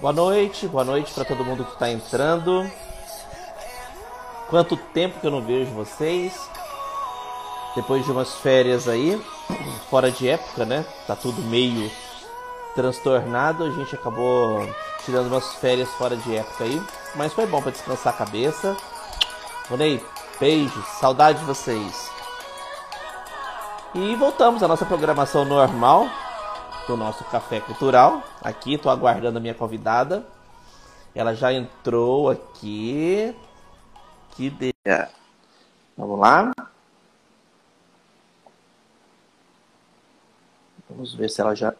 Boa noite, boa noite para todo mundo que está entrando. Quanto tempo que eu não vejo vocês? Depois de umas férias aí, fora de época, né? Tá tudo meio transtornado, a gente acabou tirando umas férias fora de época aí, mas foi bom para descansar a cabeça. Ronei, beijos, saudade de vocês. E voltamos à nossa programação normal do nosso café cultural. Aqui estou aguardando a minha convidada. Ela já entrou aqui. Que de... Vamos lá. Vamos ver se ela já.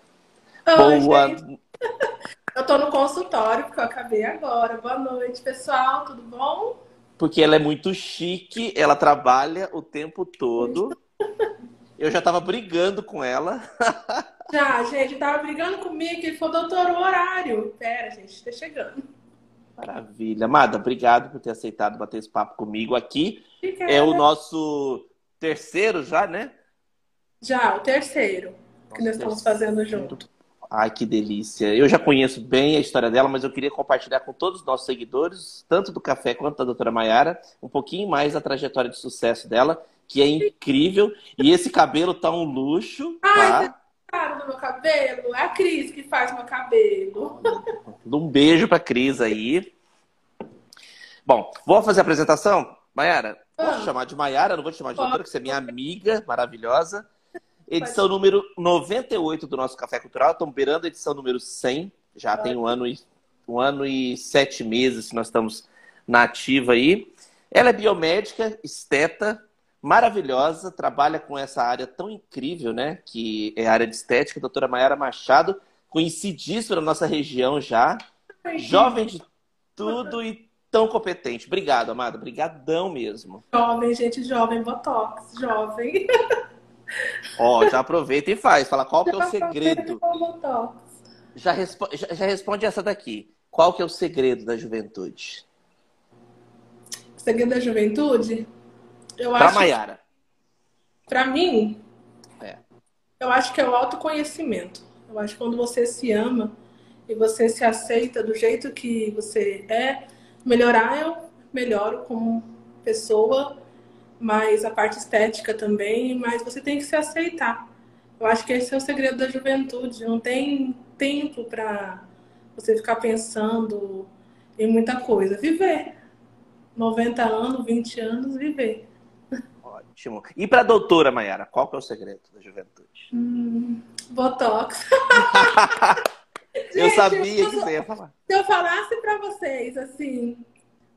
Oi, Boa. Gente. Eu estou no consultório porque eu acabei agora. Boa noite, pessoal. Tudo bom? Porque ela é muito chique, ela trabalha o tempo todo. Eu já tava brigando com ela. Já, gente, tava brigando comigo, ele falou, doutor, o horário. Pera, gente, tá chegando. Maravilha. Amada, obrigado por ter aceitado bater esse papo comigo aqui. É o nosso terceiro já, né? Já, o terceiro Nossa, que nós estamos fazendo junto. Ai, que delícia. Eu já conheço bem a história dela, mas eu queria compartilhar com todos os nossos seguidores, tanto do café quanto da doutora Maiara, um pouquinho mais da trajetória de sucesso dela que é incrível. E esse cabelo tá um luxo. Ai, tá? Caro do meu cabelo. É a Cris que faz meu cabelo. Um beijo pra Cris aí. Bom, vou fazer a apresentação? Maiara, posso ah. chamar de Maiara? Não vou te chamar de doutora, porque você é minha amiga maravilhosa. Edição Pode. número 98 do nosso Café Cultural. Estamos beirando a edição número 100. Já Pode. tem um ano, e, um ano e sete meses que nós estamos na ativa aí. Ela é biomédica, esteta, maravilhosa, trabalha com essa área tão incrível, né? Que é a área de estética, a doutora Mayara Machado, conhecidíssima na nossa região já, jovem de tudo e tão competente. Obrigado, amada. Obrigadão mesmo. Jovem, gente, jovem, Botox, jovem. Ó, já aproveita e faz. Fala qual que é o segredo. Já, respo já, já responde essa daqui. Qual que é o segredo da juventude? O segredo da juventude? Eu pra acho, Maiara. Para mim, é. eu acho que é o autoconhecimento. Eu acho que quando você se ama e você se aceita do jeito que você é, melhorar eu melhoro como pessoa, mas a parte estética também, mas você tem que se aceitar. Eu acho que esse é o segredo da juventude. Não tem tempo para você ficar pensando em muita coisa. Viver. 90 anos, 20 anos, viver. E para a doutora Mayara, qual que é o segredo da juventude? Hum, botox. eu Gente, sabia que você ia falar. Se eu falasse para vocês assim,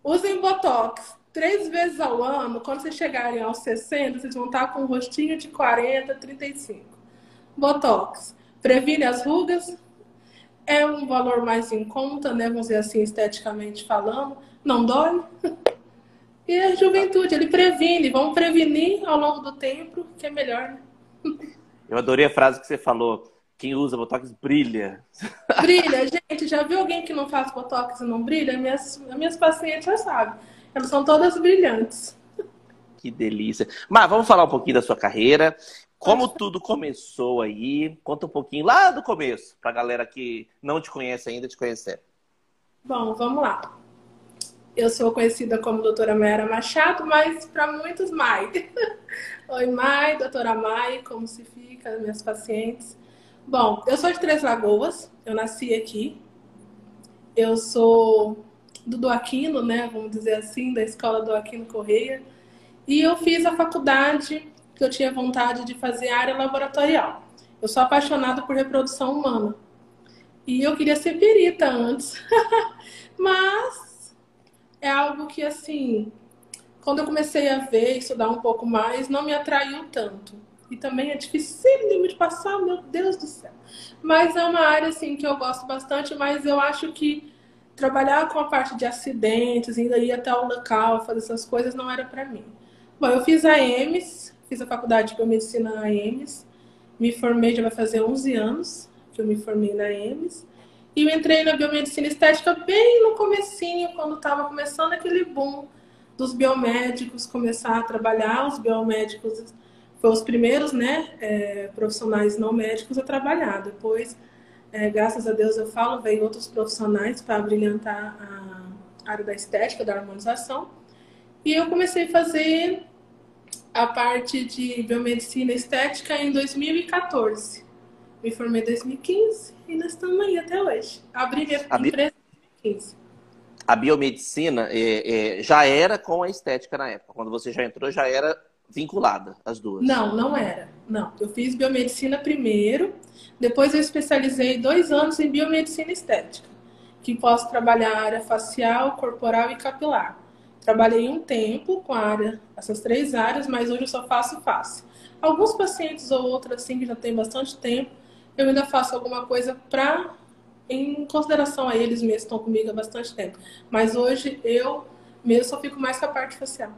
usem botox três vezes ao ano, quando vocês chegarem aos 60, vocês vão estar com um rostinho de 40, 35. Botox previne as rugas, é um valor mais em conta, né? Vamos dizer assim, esteticamente falando. Não dói. E a juventude, ele previne, vamos prevenir ao longo do tempo, que é melhor. Né? Eu adorei a frase que você falou. Quem usa Botox brilha. Brilha, gente. Já viu alguém que não faz Botox e não brilha? Minhas, minhas pacientes já sabem. Elas são todas brilhantes. Que delícia. Mas vamos falar um pouquinho da sua carreira. Como tudo começou aí? Conta um pouquinho lá do começo, pra galera que não te conhece ainda te conhecer. Bom, vamos lá. Eu sou conhecida como doutora Mayara Machado, mas para muitos, Mai. Oi, Mai, doutora Mai, como se fica, minhas pacientes. Bom, eu sou de Três Lagoas, eu nasci aqui. Eu sou do Doaquino, né, vamos dizer assim, da escola do Aquino Correia. E eu fiz a faculdade que eu tinha vontade de fazer área laboratorial. Eu sou apaixonada por reprodução humana. E eu queria ser perita antes. Mas é algo que, assim, quando eu comecei a ver, estudar um pouco mais, não me atraiu tanto. E também é difícil de passar, meu Deus do céu. Mas é uma área, assim, que eu gosto bastante, mas eu acho que trabalhar com a parte de acidentes, ainda ir até o local, fazer essas coisas, não era para mim. Bom, eu fiz a EMS, fiz a faculdade de biomedicina na EMS, me formei, já vai fazer 11 anos que eu me formei na EMS. E eu entrei na biomedicina estética bem no comecinho, quando estava começando aquele boom dos biomédicos começar a trabalhar. Os biomédicos foram os primeiros, né, é, profissionais não médicos a trabalhar. Depois É, graças a Deus eu falo, veio outros profissionais para brilhantar a área da estética, da harmonização. E eu comecei a fazer a parte de biomedicina estética em 2014. Me formei em 2015 e nós estamos aí até hoje. Abri minha a empresa em 2015. A biomedicina é, é, já era com a estética na época. Quando você já entrou, já era vinculada, as duas? Não, não era. Não. Eu fiz biomedicina primeiro, depois eu especializei dois anos em biomedicina estética, que posso trabalhar a área facial, corporal e capilar. Trabalhei um tempo com a área, essas três áreas, mas hoje eu só faço face. Alguns pacientes ou outros, assim, que já tem bastante tempo, eu ainda faço alguma coisa para, em consideração a eles mesmos, estão comigo há bastante tempo. Mas hoje eu mesmo só fico mais com a parte facial.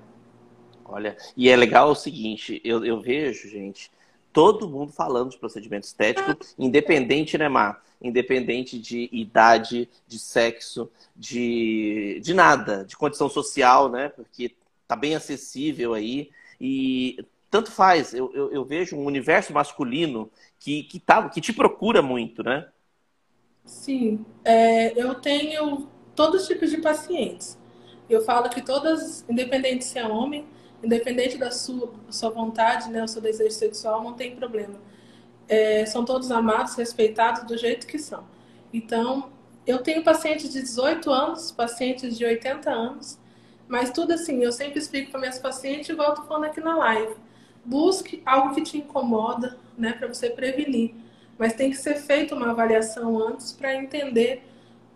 Olha, e é legal o seguinte, eu, eu vejo, gente, todo mundo falando de procedimento estético, independente, né, Mar? Independente de idade, de sexo, de, de nada, de condição social, né? Porque tá bem acessível aí. E tanto faz, eu, eu, eu vejo um universo masculino que, que, tá, que te procura muito, né? Sim, é, eu tenho todos os tipos de pacientes. Eu falo que todas, independente se é homem, independente da sua, sua vontade, né, o seu desejo sexual, não tem problema. É, são todos amados, respeitados do jeito que são. Então, eu tenho pacientes de 18 anos, pacientes de 80 anos, mas tudo assim, eu sempre explico para minhas pacientes, eu tô falando aqui na live. Busque algo que te incomoda, né, para você prevenir. Mas tem que ser feita uma avaliação antes para entender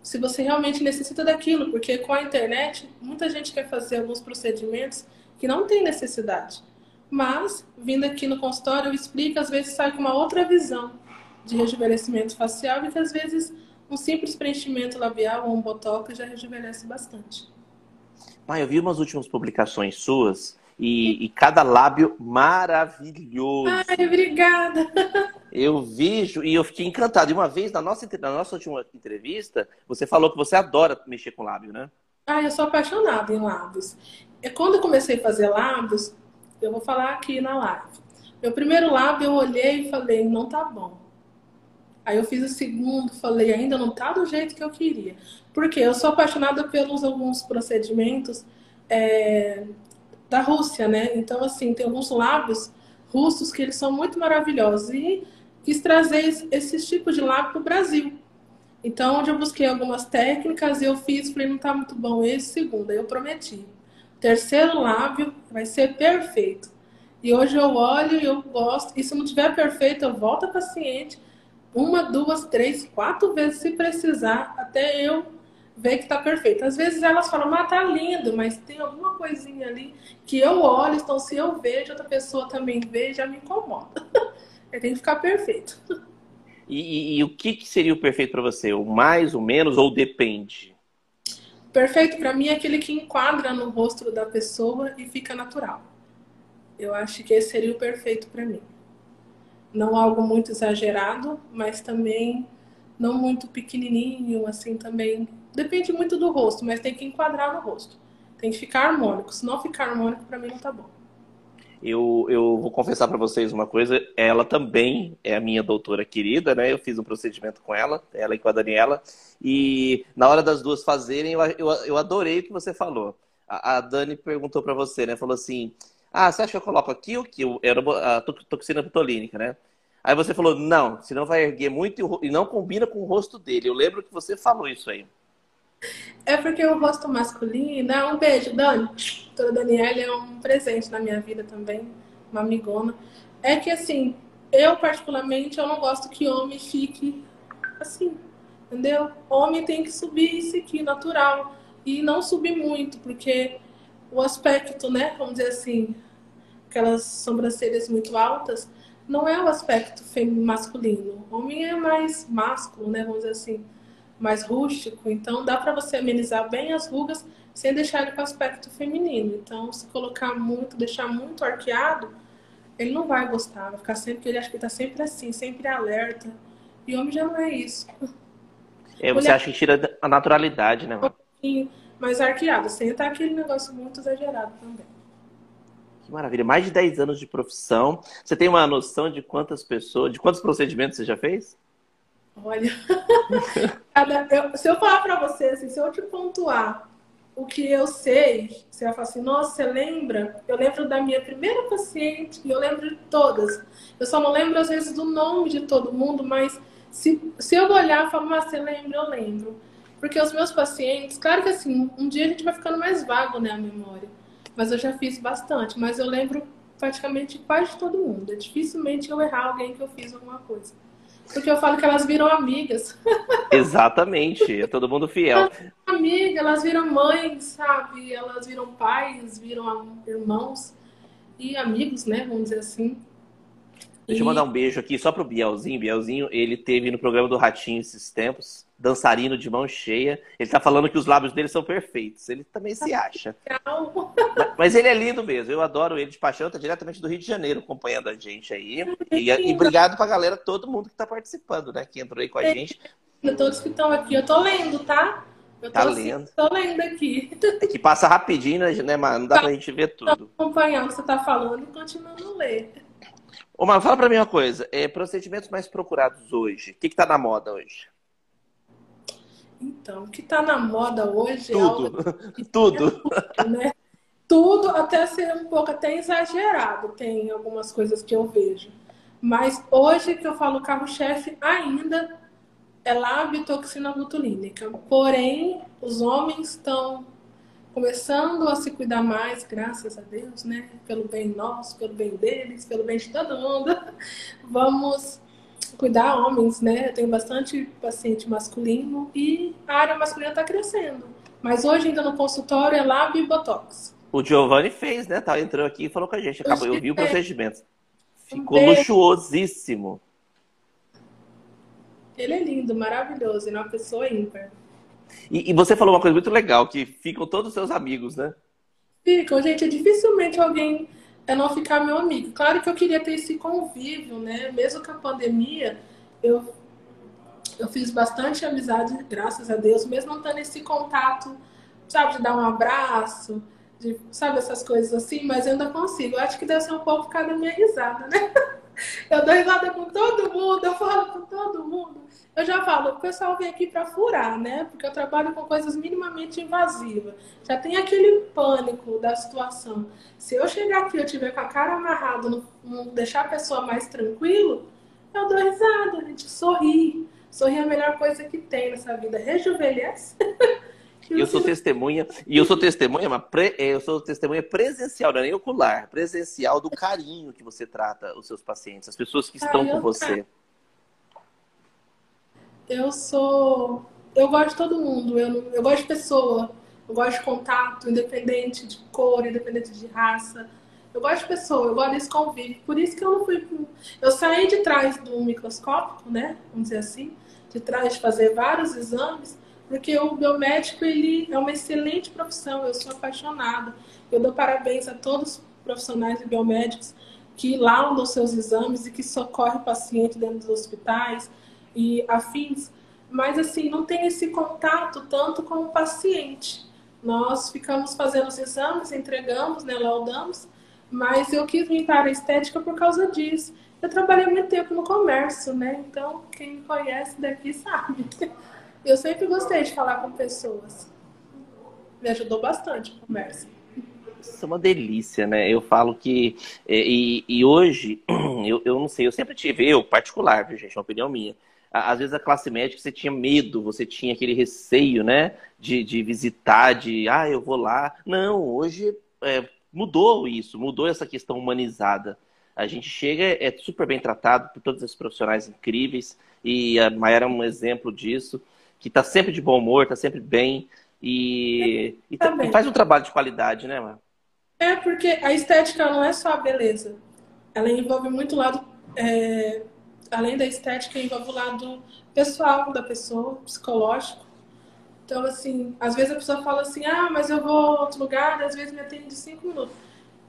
se você realmente necessita daquilo, porque com a internet, muita gente quer fazer alguns procedimentos que não tem necessidade. Mas, vindo aqui no consultório, eu explico, às vezes sai com uma outra visão de rejuvenescimento facial e que às vezes um simples preenchimento labial ou um botox já rejuvenesce bastante. Pai, eu vi umas últimas publicações suas e, e, cada lábio maravilhoso. Ai, obrigada. Eu vejo e eu fiquei encantado. E uma vez, na nossa, na nossa última entrevista, você falou que você adora mexer com lábio, né? Ah, eu sou apaixonada em lábios. E quando eu comecei a fazer lábios, eu vou falar aqui na live. Meu primeiro lábio eu olhei e falei, não tá bom. Aí eu fiz o segundo, falei, ainda não tá do jeito que eu queria. Porque eu sou apaixonada pelos alguns procedimentos é, da Rússia, né? Então, assim, tem alguns lábios russos que eles são muito maravilhosos. E quis trazer esses tipos de lábio para o Brasil. Então, onde eu busquei algumas técnicas, eu fiz, falei, não tá muito bom esse, segundo. Aí eu prometi. Terceiro lábio vai ser perfeito. E hoje eu olho e eu gosto. E se não tiver perfeito, eu volto a paciente uma, duas, três, quatro vezes se precisar, até eu ver que tá perfeito. Às vezes elas falam, mas tá lindo, mas tem alguma coisinha ali que eu olho, então se eu vejo, outra pessoa também vê, já me incomoda. Tem que ficar perfeito. E, e, e o que, que seria o perfeito para você? O mais, o menos ou depende? Perfeito para mim é aquele que enquadra no rosto da pessoa e fica natural. Eu acho que esse seria o perfeito para mim. Não algo muito exagerado, mas também não muito pequenininho, assim também. Depende muito do rosto, mas tem que enquadrar no rosto. Tem que ficar harmônico. Se não ficar harmônico, para mim não tá bom. Eu, eu vou confessar para vocês uma coisa, ela também é a minha doutora querida, né? Eu fiz um procedimento com ela, ela e com a Daniela, e na hora das duas fazerem, eu, eu, eu adorei o que você falou. A, a Dani perguntou para você, né? Falou assim: Ah, você acha que eu coloco aqui o que? Era a toxina botulínica, né? Aí você falou: Não, senão vai erguer muito e não combina com o rosto dele. Eu lembro que você falou isso aí. É porque o rosto masculino. Um beijo, Dani. Doutora Daniela é um presente na minha vida também, uma amigona. É que assim, eu particularmente eu não gosto que homem fique assim, entendeu? Homem tem que subir isso aqui, natural. E não subir muito, porque o aspecto, né, vamos dizer assim, aquelas sobrancelhas muito altas, não é o aspecto masculino. O homem é mais másculo, né, vamos dizer assim mais rústico, então dá para você amenizar bem as rugas sem deixar ele com aspecto feminino. Então, se colocar muito, deixar muito arqueado, ele não vai gostar, vai ficar sempre, ele acha que está sempre assim, sempre alerta. E homem já não é isso. É, você Mulher... acha que tira a naturalidade, né? Um pouquinho mais arqueado, sem estar aquele negócio muito exagerado também. Que maravilha. Mais de 10 anos de profissão. Você tem uma noção de quantas pessoas, de quantos procedimentos você já fez? Olha, eu, se eu falar para você, assim, se eu te pontuar o que eu sei, você vai falar assim, nossa, você lembra? Eu lembro da minha primeira paciente e eu lembro de todas. Eu só não lembro, às vezes, do nome de todo mundo, mas se, se eu olhar e falar, mas você lembra, eu lembro. Porque os meus pacientes, claro que assim, um dia a gente vai ficando mais vago, né, a memória. Mas eu já fiz bastante, mas eu lembro praticamente quase todo mundo. É dificilmente eu errar alguém que eu fiz alguma coisa. Porque eu falo que elas viram amigas. Exatamente, é todo mundo fiel. Amiga, elas viram mães, sabe? Elas viram pais, viram irmãos e amigos, né? Vamos dizer assim. Deixa eu mandar um beijo aqui só pro Bielzinho. Bielzinho, ele teve no programa do Ratinho esses tempos, dançarino de mão cheia. Ele tá falando que os lábios dele são perfeitos. Ele também se acha. Mas ele é lindo mesmo. Eu adoro ele de paixão. Tá diretamente do Rio de Janeiro acompanhando a gente aí. E, e obrigado pra galera, todo mundo que tá participando, né? Que entrou aí com a gente. Todos que estão aqui. Eu tô lendo, tá? Eu tô, tá lendo. Assim, tô lendo aqui. É que passa rapidinho, né, mano? Não dá tá. pra gente ver tudo. Tô acompanhando o que você tá falando e continuando a ler. Ô, Mar, fala pra mim uma coisa. É, procedimentos mais procurados hoje. O que, que tá na moda hoje? Então, o que tá na moda hoje Tudo. é Tudo. Né? Tudo, até ser um pouco até exagerado, tem algumas coisas que eu vejo. Mas hoje que eu falo carro-chefe ainda é labiotoxina botulínica. Porém, os homens estão começando a se cuidar mais, graças a Deus, né? Pelo bem nosso, pelo bem deles, pelo bem de todo mundo. Vamos cuidar homens, né? Eu tenho bastante paciente masculino e a área masculina está crescendo. Mas hoje ainda no consultório é lab e botox. O Giovanni fez, né? Tá, entrou aqui e falou com a gente. Acabou, eu vi o procedimento. Ficou um luxuosíssimo. Ele é lindo, maravilhoso, ele é uma pessoa ímpar. E, e, você falou uma coisa muito legal, que ficam todos os seus amigos, né? Ficam, gente. É dificilmente alguém é não ficar meu amigo. Claro que eu queria ter esse convívio, né? Mesmo com a pandemia, eu, eu fiz bastante amizade, graças a Deus, mesmo não tendo esse contato, sabe, de dar um abraço, de, sabe, essas coisas assim, mas eu ainda consigo. Eu acho que deve ser um pouco por causa da minha risada, né? Eu dou risada com todo mundo, eu falo com todo mundo. Eu já falo, o pessoal vem aqui para furar, né? Porque eu trabalho com coisas minimamente invasivas. Já tem aquele pânico da situação. Se eu chegar aqui e eu tiver com a cara amarrada, não, deixar a pessoa mais tranquilo, eu dou risada, a gente sorri. Sorrir é a melhor coisa que tem nessa vida. Rejuvenesce. eu sou testemunha, e eu sou testemunha, mas pre, eu sou testemunha presencial, não é nem ocular, presencial do carinho que você trata os seus pacientes, as pessoas que estão com você. Eu sou. Eu gosto de todo mundo, eu, eu gosto de pessoa, eu gosto de contato, independente de cor, independente de raça. Eu gosto de pessoa, eu gosto desse convívio. Por isso que eu não fui. Eu saí de trás do microscópico, né? Vamos dizer assim, de trás de fazer vários exames porque o biomédico ele é uma excelente profissão, eu sou apaixonada. Eu dou parabéns a todos os profissionais e biomédicos que laudam seus exames e que socorrem o paciente dentro dos hospitais e afins, mas assim, não tem esse contato tanto com o paciente. Nós ficamos fazendo os exames, entregamos, né, laudamos, mas eu quis vir para a estética por causa disso. Eu trabalhei muito tempo no comércio, né? Então, quem me conhece daqui sabe. Eu sempre gostei de falar com pessoas. Me ajudou bastante a conversa. Isso é uma delícia, né? Eu falo que. É, e, e hoje, eu, eu não sei, eu sempre tive, eu particular, viu, gente? É uma opinião minha. Às vezes a classe médica você tinha medo, você tinha aquele receio, né? De, de visitar, de, ah, eu vou lá. Não, hoje é, mudou isso, mudou essa questão humanizada. A gente chega, é super bem tratado por todos esses profissionais incríveis, e a Mayara é um exemplo disso que está sempre de bom humor, está sempre bem e, e, tá, e, faz um trabalho de qualidade, né, Mar? É, porque a estética não é só a beleza. Ela envolve muito o lado. É, além da estética, envolve o lado pessoal da pessoa, psicológico. Então, assim, às vezes a pessoa fala assim: ah, mas eu vou a outro lugar, às vezes me atende de cinco minutos.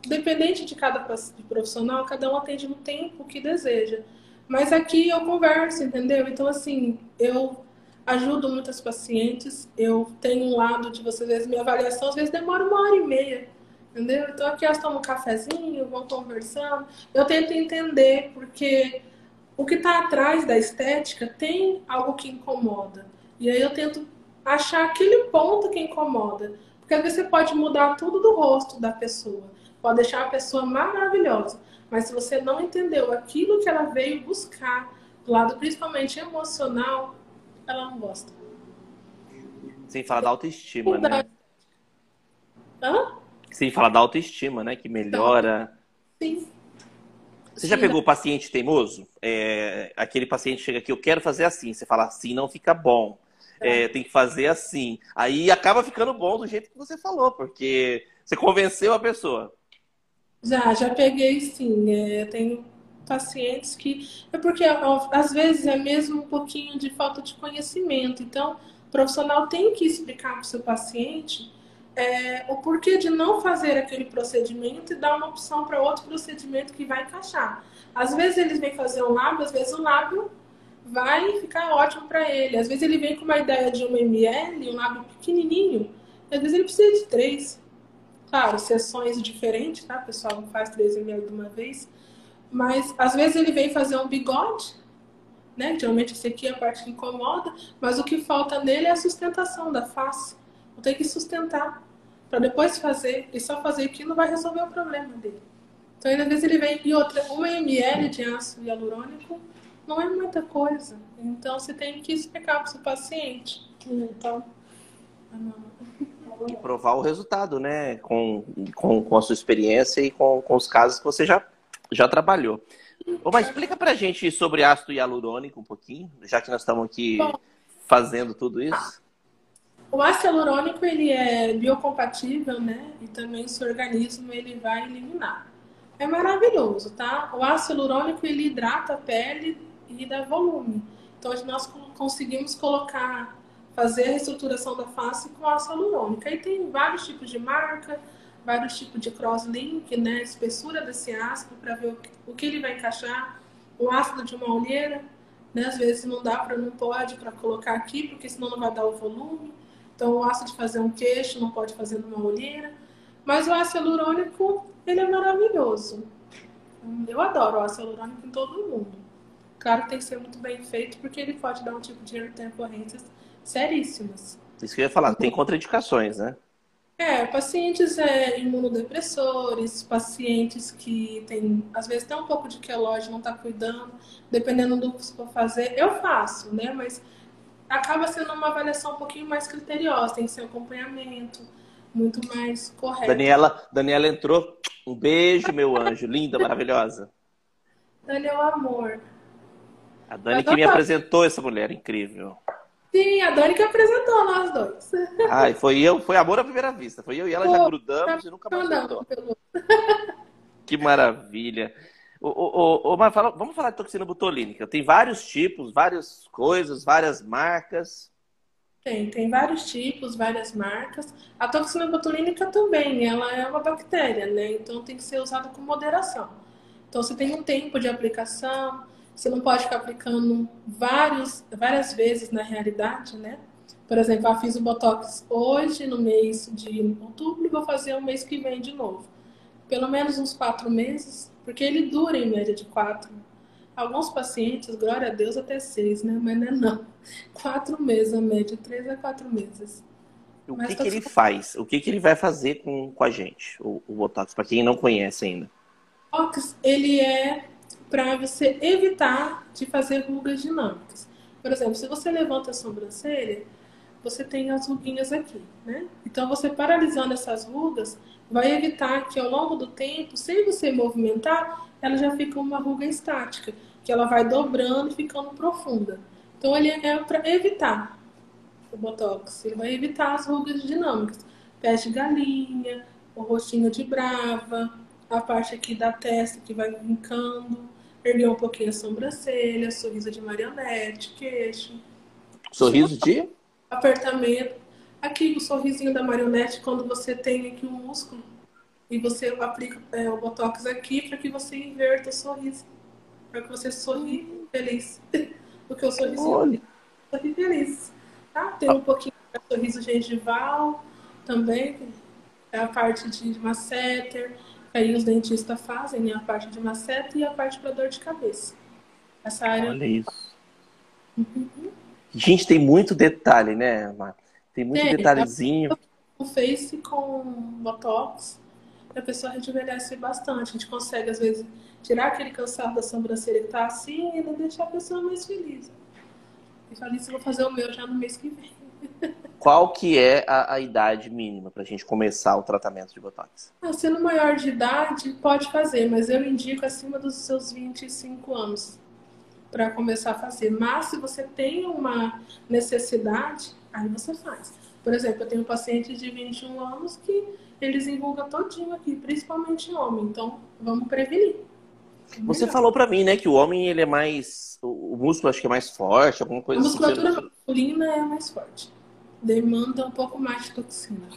Dependente de cada profissional, cada um atende no tempo que deseja. Mas aqui eu converso, entendeu? Então, assim, eu ajudo muitas pacientes. Eu tenho um lado de vocês, às vezes, minha avaliação às vezes demora uma hora e meia. Entendeu? Então aqui elas tomam um cafezinho, vão conversando. Eu tento entender, porque o que está atrás da estética tem algo que incomoda. E aí eu tento achar aquele ponto que incomoda. Porque às vezes você pode mudar tudo do rosto da pessoa, pode deixar a pessoa maravilhosa, mas se você não entendeu aquilo que ela veio buscar, do lado principalmente emocional, ela não gosta. Sem falar da autoestima, né? Hã? Sem falar da autoestima, né? Que melhora. Sim. Você já pegou o paciente teimoso? É, aquele paciente chega aqui, eu quero fazer assim. Você fala assim, não fica bom. É, tem que fazer assim. Aí acaba ficando bom do jeito que você falou, porque você convenceu a pessoa. Já, já peguei sim. É, tenho pacientes que. É porque às vezes é mesmo um pouquinho de falta de conhecimento. Então, o profissional tem que explicar para o seu paciente é, o porquê de não fazer aquele procedimento e dar uma opção para outro procedimento que vai encaixar. Às vezes eles vêm fazer um lábio, às vezes o lábio vai ficar ótimo para ele. Às vezes ele vem com uma ideia de 1 ml, um lábio pequenininho, às vezes ele precisa de 3. Claro, sessões diferentes, tá? Pessoal não faz 3 ml de uma vez. Mas às vezes ele vem fazer um bigode, né? Geralmente esse aqui é a parte que incomoda, mas o que falta nele é a sustentação da face. Vou ter que sustentar para depois fazer, e só fazer aquilo não vai resolver o problema dele. Então, às vezes ele vem, e outra, 1 ml de ácido hialurônico não é muita coisa. Então, você tem que explicar para o seu paciente. Então, e provar o resultado, né? Com, com, com a sua experiência e com, com os casos que você já, já trabalhou. Ô, mas explica pra gente sobre ácido hialurônico um pouquinho, já que nós estamos aqui Bom, fazendo tudo isso. O ácido hialurônico ele é biocompatível, né? E também o seu organismo ele vai eliminar. É maravilhoso, tá? O ácido hialurônico ele hidrata a pele e dá volume. Então nós conseguimos colocar, fazer a reestruturação da face com ácido hialurônico. Aí tem vários tipos de marca, vários tipos de cross-link, né? Espessura desse ácido para ver o que ele vai encaixar. O ácido de uma olheira, né? Às vezes não dá para, não pode para colocar aqui, porque senão não vai dar o volume. Então, o ácido de fazer um queixo não pode fazer numa olheira. Mas o ácido hialurônico, ele é maravilhoso. Eu adoro o ácido hialurônico em todo mundo. Claro que tem que ser muito bem feito, porque ele pode dar um tipo de intercorrências seríssimas. Isso que eu ia falar, tem contraindicações, né? É, pacientes é, imunodepressores, pacientes que tem, às vezes tem um pouco de queloide, não está cuidando, dependendo do que for fazer, eu faço, né? Mas acaba sendo uma avaliação um pouquinho mais criteriosa, tem que ser um acompanhamento muito mais correto. Daniela, Daniela entrou. Um beijo, meu anjo. Linda, maravilhosa. Dani o amor. A Dani que me apresentou essa mulher incrível. Sim, a Dani que apresentou nós dois. Ai, foi eu, foi amor à primeira vista. Foi eu e ela Pô, já grudamos e nunca mais não, Que maravilha. Ô, ô, ô, mas fala, vamos falar de toxina botulínica. Tem vários tipos, várias coisas, várias marcas. Tem, tem vários tipos, várias marcas. A toxina botulínica também, ela é uma bactéria, né? Então tem que ser usada com moderação. Então você tem um tempo de aplicação, você não pode ficar aplicando vários, várias vezes na realidade, né? Por exemplo, eu fiz o Botox hoje, no mês de outubro, e vou fazer o mês que vem de novo. Pelo menos uns quatro meses, porque ele dura em média de quatro. Alguns pacientes, glória a Deus, até seis, né? Mas não é não. Quatro meses a média, três a quatro meses. O que, que ele faz? O que, que ele vai fazer com, com a gente, o, o Botox, para quem não conhece ainda? Botox, ele é para você evitar de fazer rugas dinâmicas. Por exemplo, se você levanta a sobrancelha, você tem as ruguinhas aqui, né? Então, você paralisando essas rugas, vai evitar que ao longo do tempo, sem você movimentar, ela já fica uma ruga estática, que ela vai dobrando e ficando profunda. Então ele é para evitar o botox, ele vai evitar as rugas dinâmicas, pés de galinha, o rostinho de brava, a parte aqui da testa que vai vincando, erguer um pouquinho a sobrancelha, sorriso de marionete, queixo. Sorriso de? Apertamento aqui o sorrisinho da marionete quando você tem aqui o um músculo e você aplica é, o botox aqui para que você inverta o sorriso, para que você sorri feliz. Porque o sorriso sorri feliz. Tá? Tem um pouquinho de sorriso gengival também, é a parte de masseter, aí os dentistas fazem né? a parte de masseter e a parte para dor de cabeça. Essa área. Olha isso. Uhum. Gente, tem muito detalhe, né, Mar? Tem muito tem, detalhezinho. O face com botox, a pessoa rejuvenesce bastante. A gente consegue, às vezes, tirar aquele cansado da sobrancelha que tá assim e deixar a pessoa mais feliz. E falei, isso, vou fazer o meu já no mês que vem. Qual que é a, a idade mínima para a gente começar o tratamento de Botox? Ah, sendo maior de idade, pode fazer, mas eu indico acima dos seus 25 anos para começar a fazer. Mas se você tem uma necessidade, aí você faz. Por exemplo, eu tenho um paciente de 21 anos que eles enrugam todinho aqui, principalmente homem. Então, vamos prevenir. Você falou para mim, né, que o homem ele é mais o músculo acho que é mais forte, alguma coisa assim. A musculatura assim, masculina é mais forte. Demanda um pouco mais de toxina.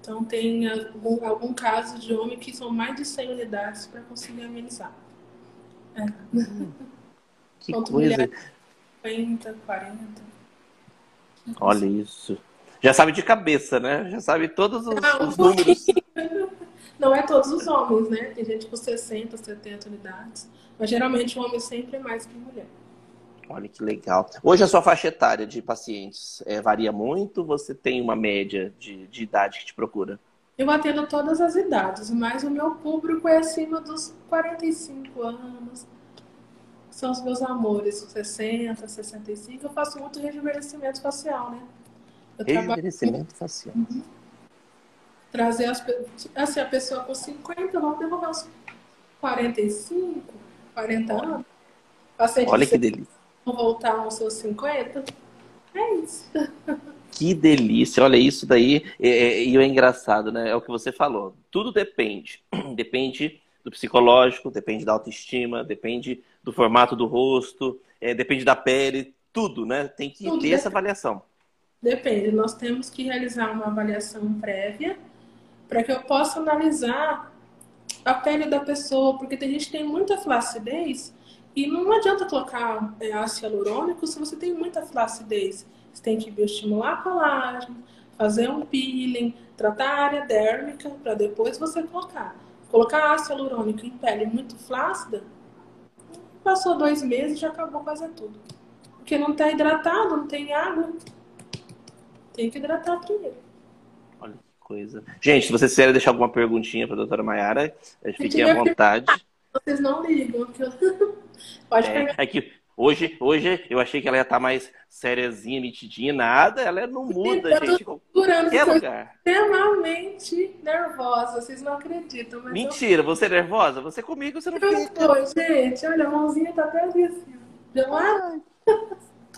Então tem algum, algum caso de homem que são mais de 100 unidades para conseguir amenizar. É. Hum, que Quanto coisa. 50, 40. Olha isso. Já sabe de cabeça, né? Já sabe todos os, um os números. Não é todos os homens, né? Tem gente com 60, 70 unidades. Mas geralmente o homem sempre é mais que mulher. Olha que legal. Hoje a sua faixa etária de pacientes é, varia muito? Você tem uma média de, de idade que te procura? Eu atendo todas as idades, mas o meu público é acima dos 45 anos. São os meus amores, 60, 65. Eu faço muito rejuvenescimento facial, né? Eu rejuvenescimento trabalho... facial. Uhum. Trazer as... assim, a pessoa com 50, vamos derrubar os 45, 40 anos. Paciente Olha que delícia. Voltar aos seus 50. É isso. Que delícia, olha isso daí. E é, é, é, engraçado, né? É o que você falou. Tudo depende. Depende do psicológico, depende da autoestima, depende do formato do rosto, é, depende da pele, tudo, né? Tem que tudo ter depende. essa avaliação. Depende. Nós temos que realizar uma avaliação prévia para que eu possa analisar a pele da pessoa, porque tem gente que tem muita flacidez e não adianta colocar é, ácido hialurônico se você tem muita flacidez. Você tem que bioestimular colágeno, fazer um peeling, tratar a área dérmica para depois você colocar. Colocar ácido hialurônico em pele muito flácida, passou dois meses e já acabou quase tudo. Porque não está hidratado, não tem água. Tem que hidratar primeiro coisa. Gente, se vocês quiserem deixar alguma perguntinha para a doutora Mayara, fiquem à vontade. Vocês não ligam. Pode é, É que hoje, hoje eu achei que ela ia estar tá mais sériazinha, metidinha, nada. Ela não muda, eu gente. Durante qualquer lugar. extremamente nervosa. Vocês não acreditam. Mentira, eu... você é nervosa? Você comigo, você não eu fica. Tô, gente. Olha, a mãozinha tá até assim. Deu uma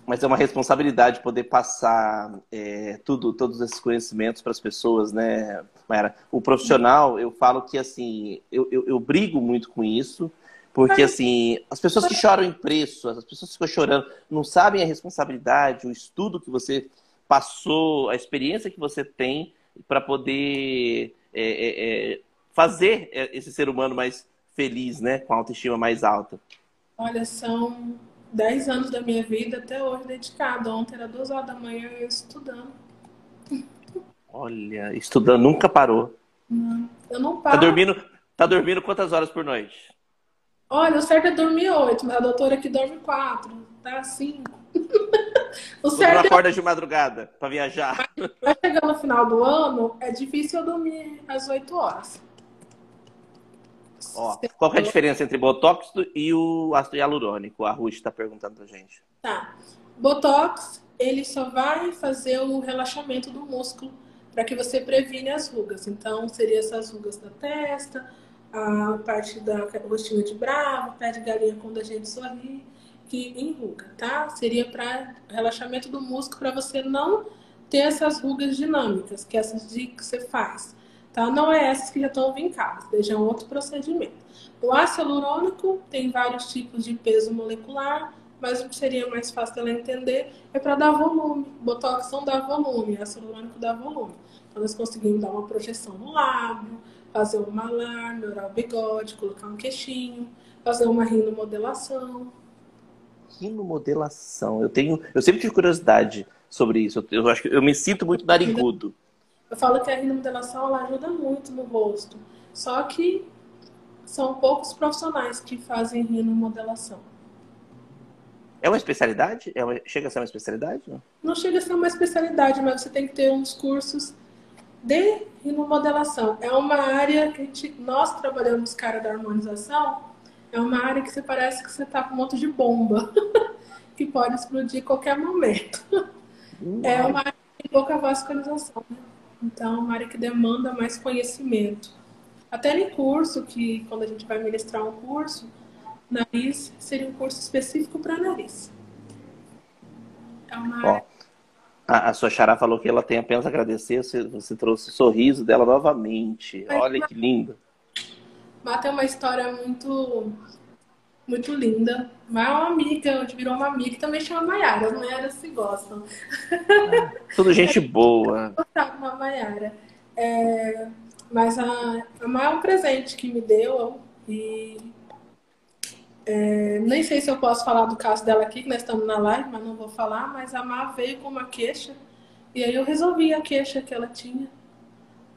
mas é uma responsabilidade poder passar é, tudo, todos esses conhecimentos para as pessoas, né, Mayara? O profissional, eu falo que assim, eu, eu, eu, brigo muito com isso, porque assim, as pessoas que choram em preço, as pessoas que ficam chorando, não sabem a responsabilidade, o estudo que você passou, a experiência que você tem para poder é, é, é fazer esse ser humano mais feliz, né, com a autoestima mais alta. Olha, são 10 anos da minha vida até hoje dedicado. Ontem era duas horas da manhã eu estudando. Olha, estudando, nunca parou. Não, eu não tá paro. Tá dormindo, tá dormindo quantas horas por noite? Olha, o certo é dormir oito, mas a doutora aqui dorme quatro, tá? Cinco. o certo é... acorda de madrugada para viajar. Vai chegar no final do ano, é difícil eu dormir às oito horas. Ó, qual é a diferença entre Botox e o ácido hialurônico? A Ruth está perguntando pra gente. Tá. Botox, ele só vai fazer o relaxamento do músculo para que você previne as rugas. Então, seria essas rugas da testa, a parte da rostinho de bravo, pé de galinha quando a gente sorri, que enruga, tá? Seria para relaxamento do músculo para você não ter essas rugas dinâmicas, que é essas de que você faz. Tá? Não é essas que já estão vincadas, deixa é um outro procedimento. O ácido hialurônico tem vários tipos de peso molecular, mas o que seria mais fácil dela entender é para dar volume. Botox não dá volume, ácido hialurônico dá volume. Então nós conseguimos dar uma projeção no lábio, fazer um malar, melhorar o bigode, colocar um queixinho, fazer uma rinomodelação. Rinomodelação. Eu tenho, eu sempre tive curiosidade sobre isso. Eu, eu acho que eu me sinto muito narigudo. Eu falo que a rinomodelação ela ajuda muito no rosto. Só que são poucos profissionais que fazem rinomodelação. É uma especialidade? É uma... Chega a ser uma especialidade? Não? não chega a ser uma especialidade, mas você tem que ter uns cursos de rinomodelação. É uma área que gente, nós trabalhamos cara da harmonização, é uma área que você parece que você está com um monte de bomba, que pode explodir a qualquer momento. É uma área que tem pouca vascularização, né? Então, é uma área que demanda mais conhecimento. Até em curso, que quando a gente vai ministrar um curso, nariz seria um curso específico para nariz. É uma área a, a sua Xará falou que ela tem apenas a agradecer, você, você trouxe o sorriso dela novamente. Mas, Olha que lindo. Mata é uma história muito muito linda. Mas é uma amiga, onde virou uma amiga, também chama Maiara. As Maiaras se gostam. Ah, tudo gente boa. Uma Maiara. É, mas a, a Maia é um presente que me deu e é, nem sei se eu posso falar do caso dela aqui, que nós estamos na live, mas não vou falar. Mas a Mar veio com uma queixa e aí eu resolvi a queixa que ela tinha.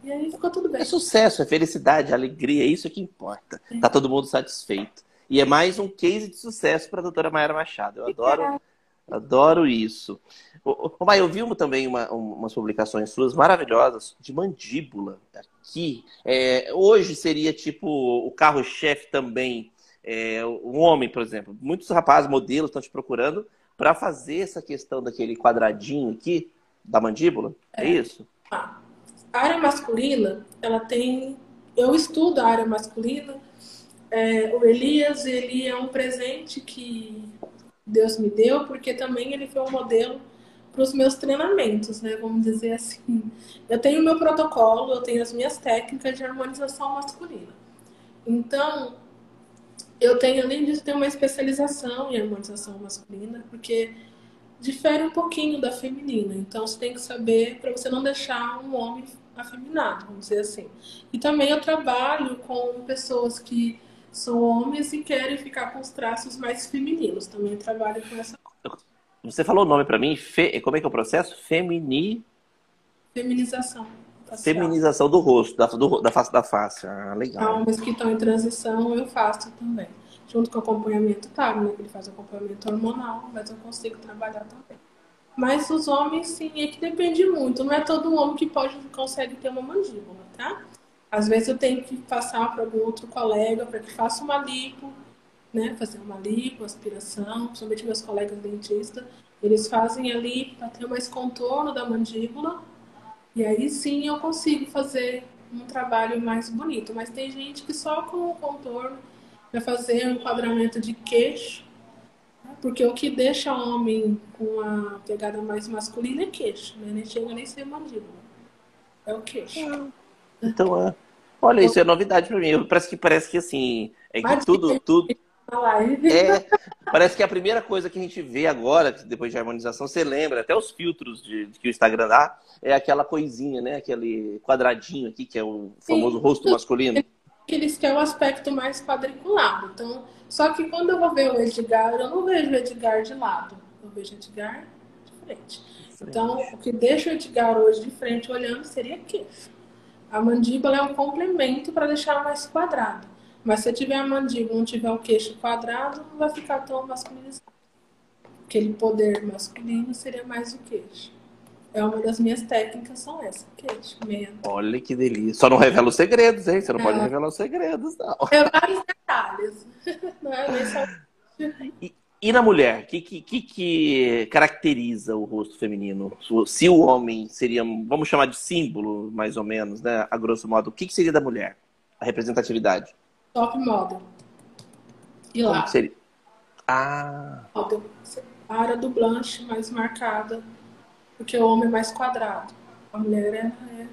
E aí ficou tudo bem. É sucesso, é felicidade, é alegria, é isso que importa. É. Tá todo mundo satisfeito. E é mais um case de sucesso para a doutora Mayara Machado. Eu adoro, adoro isso. Ô, Maia, eu vi também uma, umas publicações suas maravilhosas de mandíbula aqui. É, hoje seria tipo o carro-chefe também é, um homem, por exemplo. Muitos rapazes, modelos, estão te procurando para fazer essa questão daquele quadradinho aqui da mandíbula. É, é isso? A área masculina, ela tem. Eu estudo a área masculina. É, o Elias, ele é um presente que Deus me deu, porque também ele foi um modelo para os meus treinamentos, né? Vamos dizer assim. Eu tenho o meu protocolo, eu tenho as minhas técnicas de harmonização masculina. Então, eu tenho, além disso, tenho uma especialização em harmonização masculina, porque difere um pouquinho da feminina. Então, você tem que saber para você não deixar um homem afeminado, vamos dizer assim. E também eu trabalho com pessoas que são homens e querem ficar com os traços mais femininos. Também trabalho com essa. Você falou o nome para mim? Fe... Como é que é o processo? Femini... Feminização. Facial. Feminização do rosto, da, do, da face da face. Ah, legal. Homens que estão em transição, eu faço também. Junto com acompanhamento, tá, né? Ele faz acompanhamento hormonal, mas eu consigo trabalhar também. Mas os homens, sim, é que depende muito. Não é todo homem que pode consegue ter uma mandíbula, tá? Às vezes eu tenho que passar para algum outro colega para que faça uma lipo, né? Fazer uma lipo, aspiração, principalmente meus colegas dentistas. Eles fazem ali para ter mais contorno da mandíbula e aí sim eu consigo fazer um trabalho mais bonito. Mas tem gente que só com o contorno vai fazer um enquadramento de queixo, né? porque o que deixa o homem com a pegada mais masculina é queixo, né? Nem chega nem ser mandíbula. É o queixo. Então, é. Olha, isso é novidade para mim. Parece que parece que assim, é que tudo, tudo é, parece que a primeira coisa que a gente vê agora, depois de harmonização, você lembra, até os filtros de, de que o Instagram dá, é aquela coisinha, né? Aquele quadradinho aqui, que é o famoso Sim. rosto masculino. Que eles têm um aspecto mais quadriculado. Então, só que quando eu vou ver o Edgar, eu não vejo o Edgar de lado. Eu vejo o Edgar de frente. Então, o que deixa o Edgar hoje de frente olhando seria queixo. A mandíbula é um complemento para deixar mais quadrado. Mas se tiver a mandíbula não tiver o queixo quadrado, não vai ficar tão masculinizado. Aquele poder masculino seria mais o queixo. É uma das minhas técnicas, são essas, queixo, meia. Olha que delícia. Só não revela os segredos, hein? Você não é. pode revelar os segredos, não. É vários detalhes. Não é nem só... E, e na mulher, o que, que, que, caracteriza o rosto feminino? Se o homem seria, vamos chamar de símbolo, mais ou menos, né? A grosso modo, o que, que seria da mulher? A representatividade? Top model. E lá? Seria? Ah. A área do blanche mais marcada, porque o homem é mais quadrado. A mulher é, é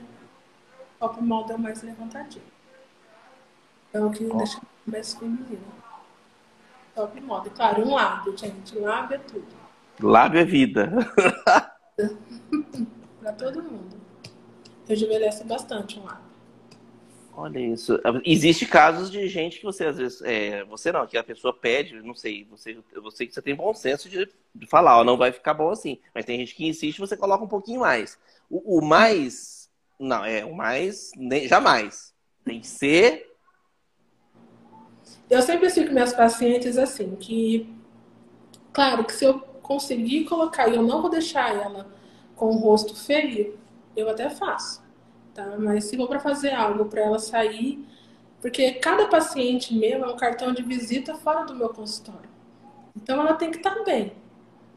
top model mais levantadinho. É o que oh. deixa mais feminino. Top model. Claro, um lábio, gente. Lábio é tudo. Lábio é vida. pra todo mundo. Rejuvenesce bastante um lábio. Olha isso. Existe casos de gente que você às vezes. É, você não, que a pessoa pede, não sei, você, que você tem bom senso de, de falar, ó, não vai ficar bom assim. Mas tem gente que insiste, você coloca um pouquinho mais. O, o mais. Não, é, o mais. Nem, jamais. Tem que ser. Eu sempre explico com meus pacientes assim, que Claro que se eu conseguir colocar e eu não vou deixar ela com o rosto feio, eu até faço. Tá? Mas se for para fazer algo para ela sair, porque cada paciente meu é um cartão de visita fora do meu consultório. Então ela tem que estar bem.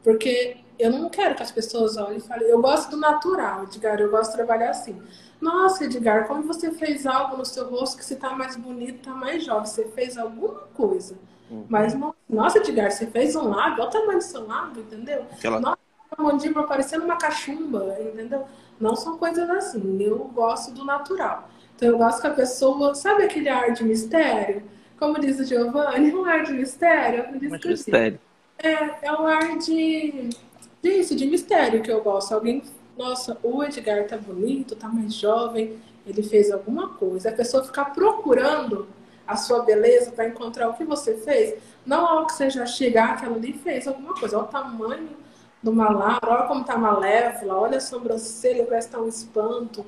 Porque eu não quero que as pessoas olhem e falem, eu gosto do natural, Edgar, eu gosto de trabalhar assim. Nossa, Edgar, como você fez algo no seu rosto que você está mais bonito, está mais jovem, você fez alguma coisa. Uhum. Mas, nossa, Edgar, você fez um lábio, olha o tamanho do seu lábio, entendeu? Aquela... Nossa, a mandíbula parecendo uma cachumba, entendeu? Não são coisas assim. Eu gosto do natural. Então, eu gosto que a pessoa, sabe aquele ar de mistério? Como diz o Giovanni, um ar de mistério. De mistério. É, é um ar de, disso, de mistério que eu gosto. Alguém, nossa, o Edgar tá bonito, tá mais jovem, ele fez alguma coisa. A pessoa ficar procurando a sua beleza para encontrar o que você fez, não ao que você já chegar, aquela ali fez alguma coisa. Olha o tamanho do malar, olha como tá malévola, olha a sobrancelha, parece que tá um espanto.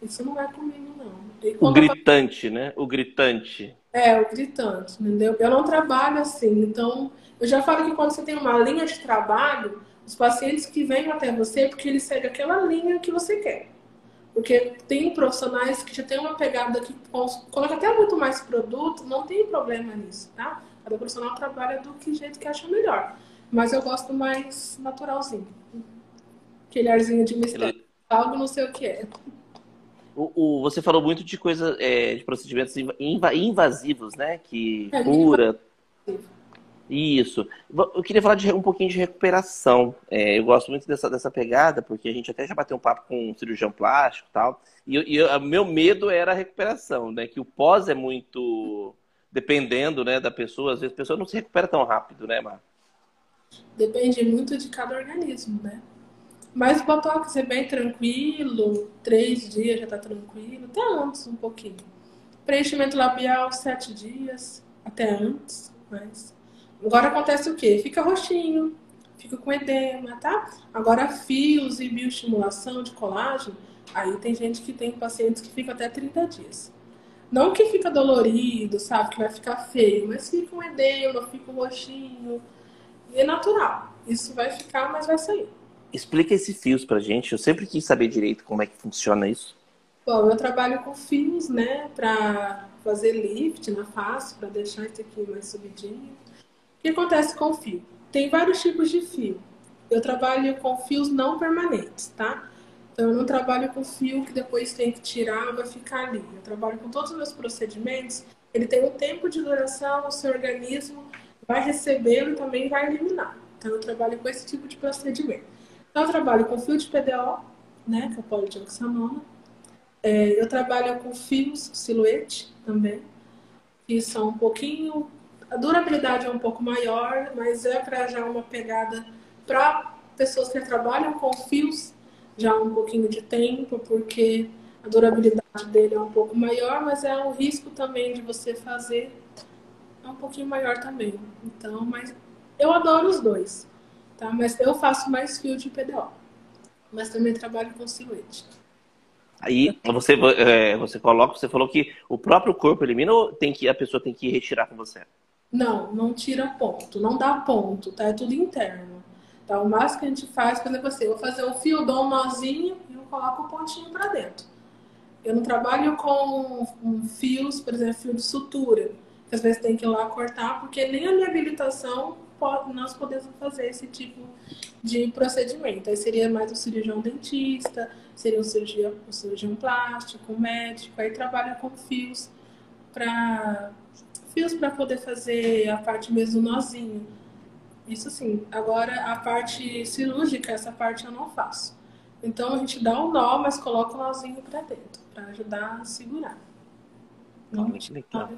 Isso não é comigo, não. O gritante, eu... né? O gritante. É, o gritante, entendeu? Eu não trabalho assim, então eu já falo que quando você tem uma linha de trabalho, os pacientes que vêm até você, é porque eles seguem aquela linha que você quer. Porque tem profissionais que já tem uma pegada que coloca até muito mais produto, não tem problema nisso, tá? Cada profissional trabalha do que jeito que acha melhor. Mas eu gosto mais naturalzinho. Aquele arzinho de mistério. Algo não sei o que é. O, o, você falou muito de coisas, é, de procedimentos invasivos, né? Que é, cura. Isso. Eu queria falar de um pouquinho de recuperação. É, eu gosto muito dessa, dessa pegada, porque a gente até já bateu um papo com um cirurgião plástico e tal. E o meu medo era a recuperação, né? Que o pós é muito dependendo né, da pessoa. Às vezes a pessoa não se recupera tão rápido, né, Mar? Depende muito de cada organismo, né? Mas o botox é bem tranquilo, três dias já tá tranquilo, até antes um pouquinho. Preenchimento labial, sete dias, até antes, mas Agora acontece o quê? Fica roxinho, fica com edema, tá? Agora fios e bioestimulação de colágeno, aí tem gente que tem pacientes que fica até 30 dias. Não que fica dolorido, sabe? Que vai ficar feio, mas fica um edema, fica um roxinho. E é natural. Isso vai ficar, mas vai sair. Explica esses fios pra gente. Eu sempre quis saber direito como é que funciona isso. Bom, eu trabalho com fios, né, pra fazer lift na face, pra deixar isso aqui mais subidinho. O que acontece com o fio? Tem vários tipos de fio. Eu trabalho com fios não permanentes, tá? Então, eu não trabalho com fio que depois tem que tirar, vai ficar ali. Eu trabalho com todos os meus procedimentos. Ele tem um tempo de duração, o seu organismo vai recebê-lo e também vai eliminar. Então, eu trabalho com esse tipo de procedimento. Então, eu trabalho com fio de PDO, né, que é o polidioxanona. É, eu trabalho com fios silhuete também, que são um pouquinho a durabilidade é um pouco maior, mas é para já uma pegada para pessoas que trabalham com fios já um pouquinho de tempo, porque a durabilidade dele é um pouco maior, mas é um risco também de você fazer é um pouquinho maior também. Então, mas eu adoro os dois, tá? Mas eu faço mais fio de PDO, mas também trabalho com silhuete. Aí você, é, você coloca, você falou que o próprio corpo elimina ou tem que a pessoa tem que retirar com você? Não, não tira ponto, não dá ponto, tá? É tudo interno. Tá? O máximo que a gente faz, por exemplo, assim, eu vou fazer o fio, dou um nozinho e eu coloco o pontinho para dentro. Eu não trabalho com fios, por exemplo, fio de sutura, às vezes tem que ir lá cortar, porque nem a minha habilitação pode, nós podemos fazer esse tipo de procedimento. Aí seria mais o cirurgião dentista, seria o cirurgião, o cirurgião plástico, o médico, aí trabalha com fios para fios para poder fazer a parte mesmo nozinho. Isso sim. Agora, a parte cirúrgica, essa parte eu não faço. Então, a gente dá um nó, mas coloca o nozinho para dentro, para ajudar a segurar. Não, Muito legal.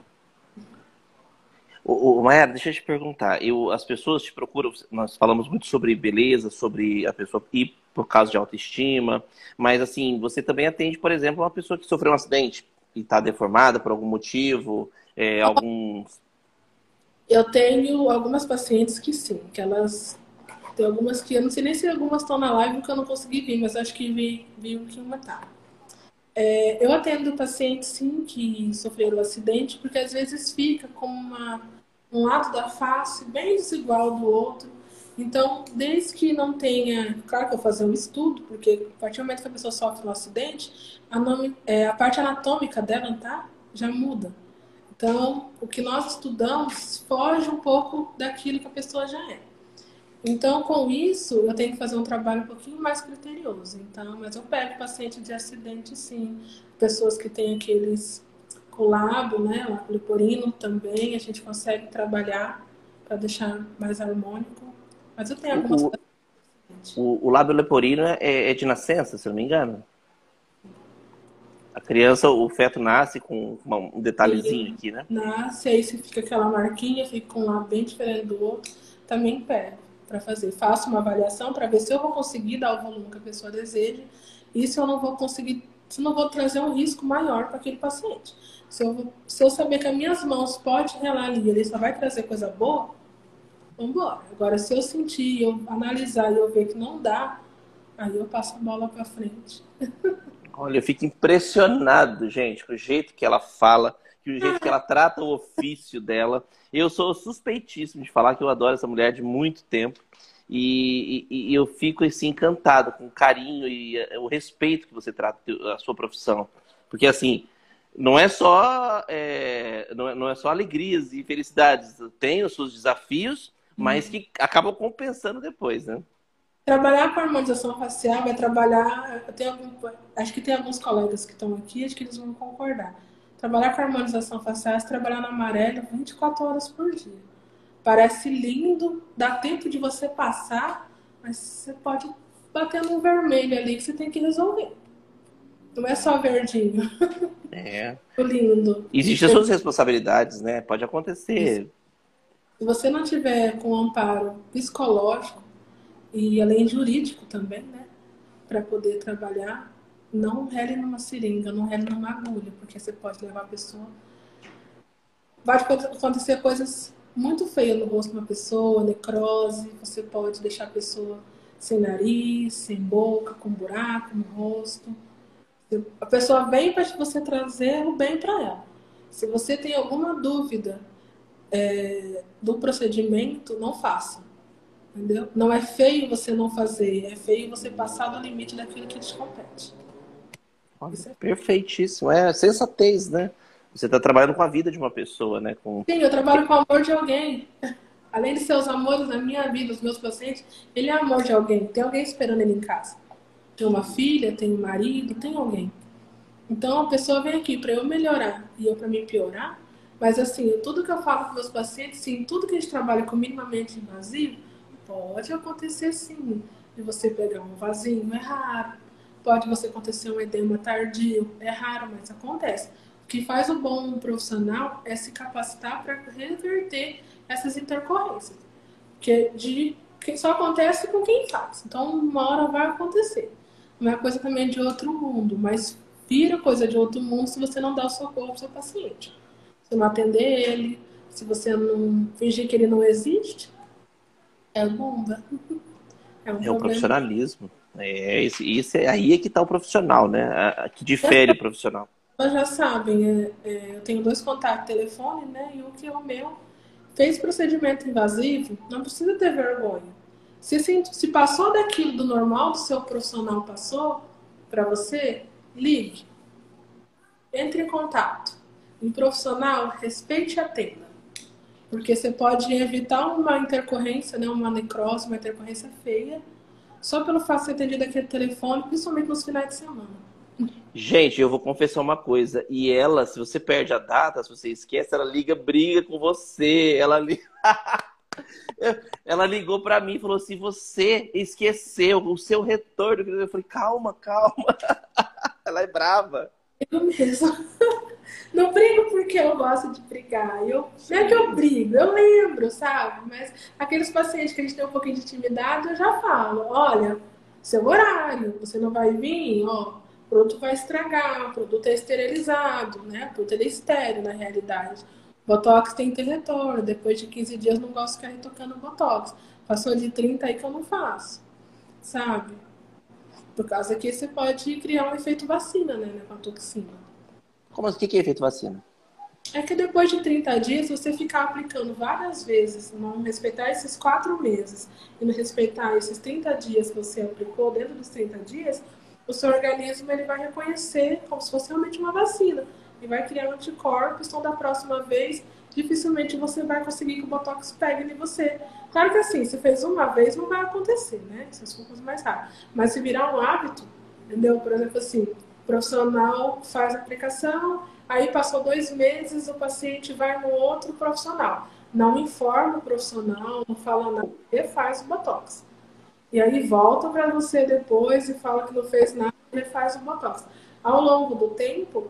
O, o deixa eu te perguntar. Eu, as pessoas te procuram, nós falamos muito sobre beleza, sobre a pessoa ir por causa de autoestima, mas assim, você também atende, por exemplo, uma pessoa que sofreu um acidente e está deformada por algum motivo, é, alguns. Eu tenho algumas pacientes que sim, que elas. Tem algumas que eu não sei nem se algumas estão na live porque eu não consegui vir, mas acho que vi, vi que uma tá. É, eu atendo pacientes sim que sofreram um acidente, porque às vezes fica com uma, um lado da face bem desigual do outro. Então, desde que não tenha. Claro que eu vou fazer um estudo, porque a partir do momento que a pessoa sofre um acidente, a, nome, é, a parte anatômica dela tá, já muda. Então, o que nós estudamos foge um pouco daquilo que a pessoa já é. Então, com isso, eu tenho que fazer um trabalho um pouquinho mais criterioso. Então, mas eu pego paciente de acidente, sim. Pessoas que têm aqueles colabo, né? O leporino também, a gente consegue trabalhar para deixar mais harmônico. Mas eu tenho algumas o, o, o lábio leporino é, é de nascença, se não me engano? A criança, o feto nasce com um detalhezinho aqui, né? Nasce, aí você fica aquela marquinha, fica com um lado bem diferente do outro. Também pego para fazer. Faço uma avaliação para ver se eu vou conseguir dar o volume que a pessoa deseja e se eu não vou conseguir, se não vou trazer um risco maior para aquele paciente. Se eu, se eu saber que as minhas mãos podem relar ali, ele só vai trazer coisa boa, vamos embora. Agora, se eu sentir, eu analisar e eu ver que não dá, aí eu passo a bola para frente. Olha, eu fico impressionado, gente, com o jeito que ela fala, com o jeito que ela trata o ofício dela. Eu sou suspeitíssimo de falar que eu adoro essa mulher de muito tempo. E, e, e eu fico assim, encantado com o carinho e eh, o respeito que você trata a sua profissão. Porque assim, não é só é, não, é, não é só alegrias e felicidades. Tem os seus desafios, mas que acabam compensando depois, né? Trabalhar com harmonização facial vai trabalhar. Eu tenho algum, acho que tem alguns colegas que estão aqui, acho que eles vão concordar. Trabalhar com harmonização facial é trabalhar na amarela 24 horas por dia. Parece lindo, dá tempo de você passar, mas você pode bater no vermelho ali que você tem que resolver. Não é só verdinho. É. lindo. Existem as suas responsabilidades, né? Pode acontecer. Isso. Se você não tiver com amparo psicológico, e além jurídico também, né? Para poder trabalhar, não rele numa seringa, não rele numa agulha, porque você pode levar a pessoa. Vai acontecer coisas muito feias no rosto de uma pessoa, necrose, você pode deixar a pessoa sem nariz, sem boca, com buraco no rosto. A pessoa vem para você trazer o bem para ela. Se você tem alguma dúvida é, do procedimento, não faça. Entendeu? Não é feio você não fazer, é feio você passar do limite daquilo que te compete. é perfeitíssimo, é sensatez, né? Você está trabalhando com a vida de uma pessoa, né? Com... Sim, eu trabalho com o amor de alguém. Além de ser os amores da minha vida, os meus pacientes, ele é amor de alguém. Tem alguém esperando ele em casa. Tem uma filha, tem um marido, tem alguém. Então a pessoa vem aqui para eu melhorar e eu para mim piorar. Mas assim, tudo que eu falo com meus pacientes, sim, tudo que a gente trabalha com minimamente invasivo, Pode acontecer sim, de você pegar um vasinho, é raro. Pode você acontecer um edema tardio, é raro, mas acontece. O que faz o bom profissional é se capacitar para reverter essas intercorrências. Que, de, que só acontece com quem faz. Então, uma hora vai acontecer. Não é coisa também de outro mundo, mas vira coisa de outro mundo se você não dá o socorro para o seu paciente. Se não atender ele, se você não fingir que ele não existe, é bomba. É, um é o profissionalismo. É, isso, isso é, aí é que está o profissional, né? A, que difere o profissional. Vocês já sabem, é, é, eu tenho dois contatos telefone, né? E o que é o meu fez procedimento invasivo, não precisa ter vergonha. Se, se passou daquilo do normal do seu profissional passou para você, ligue. Entre em contato. Um profissional, respeite e atenda. Porque você pode evitar uma intercorrência, né, uma necrose, uma intercorrência feia, só pelo fato de ser atendido aquele telefone, principalmente nos finais de semana. Gente, eu vou confessar uma coisa. E ela, se você perde a data, se você esquece, ela liga, briga com você. Ela liga. ela ligou para mim e falou assim: você esqueceu o seu retorno. Eu falei: calma, calma. ela é brava. Eu mesmo. Não brigo porque eu gosto de brigar. Eu, não é que eu brigo, eu lembro, sabe? Mas aqueles pacientes que a gente tem um pouquinho de intimidade, eu já falo: olha, seu horário, você não vai vir, ó, o produto vai estragar, o produto é esterilizado, né? O produto é estéreo na realidade. Botox tem que ter retorno. Depois de 15 dias, não gosto de ficar retocando Botox. Passou de 30 aí que eu não faço, sabe? Por causa que você pode criar um efeito vacina, né, com a toxina. Como assim? O que é efeito vacina? é que depois de 30 dias, você ficar aplicando várias vezes, não respeitar esses quatro meses e não respeitar esses 30 dias que você aplicou, dentro dos 30 dias, o seu organismo ele vai reconhecer como se fosse realmente uma vacina e vai criar anticorpos, então da próxima vez dificilmente você vai conseguir que o Botox pegue em você. Claro que assim, se fez uma vez não vai acontecer, né? Essas coisas mais raras. Mas se virar um hábito, entendeu? Por exemplo, assim, o profissional faz a aplicação, aí passou dois meses, o paciente vai no outro profissional. Não informa o profissional, não fala nada, e faz o Botox. E aí volta para você depois e fala que não fez nada e faz o Botox. Ao longo do tempo,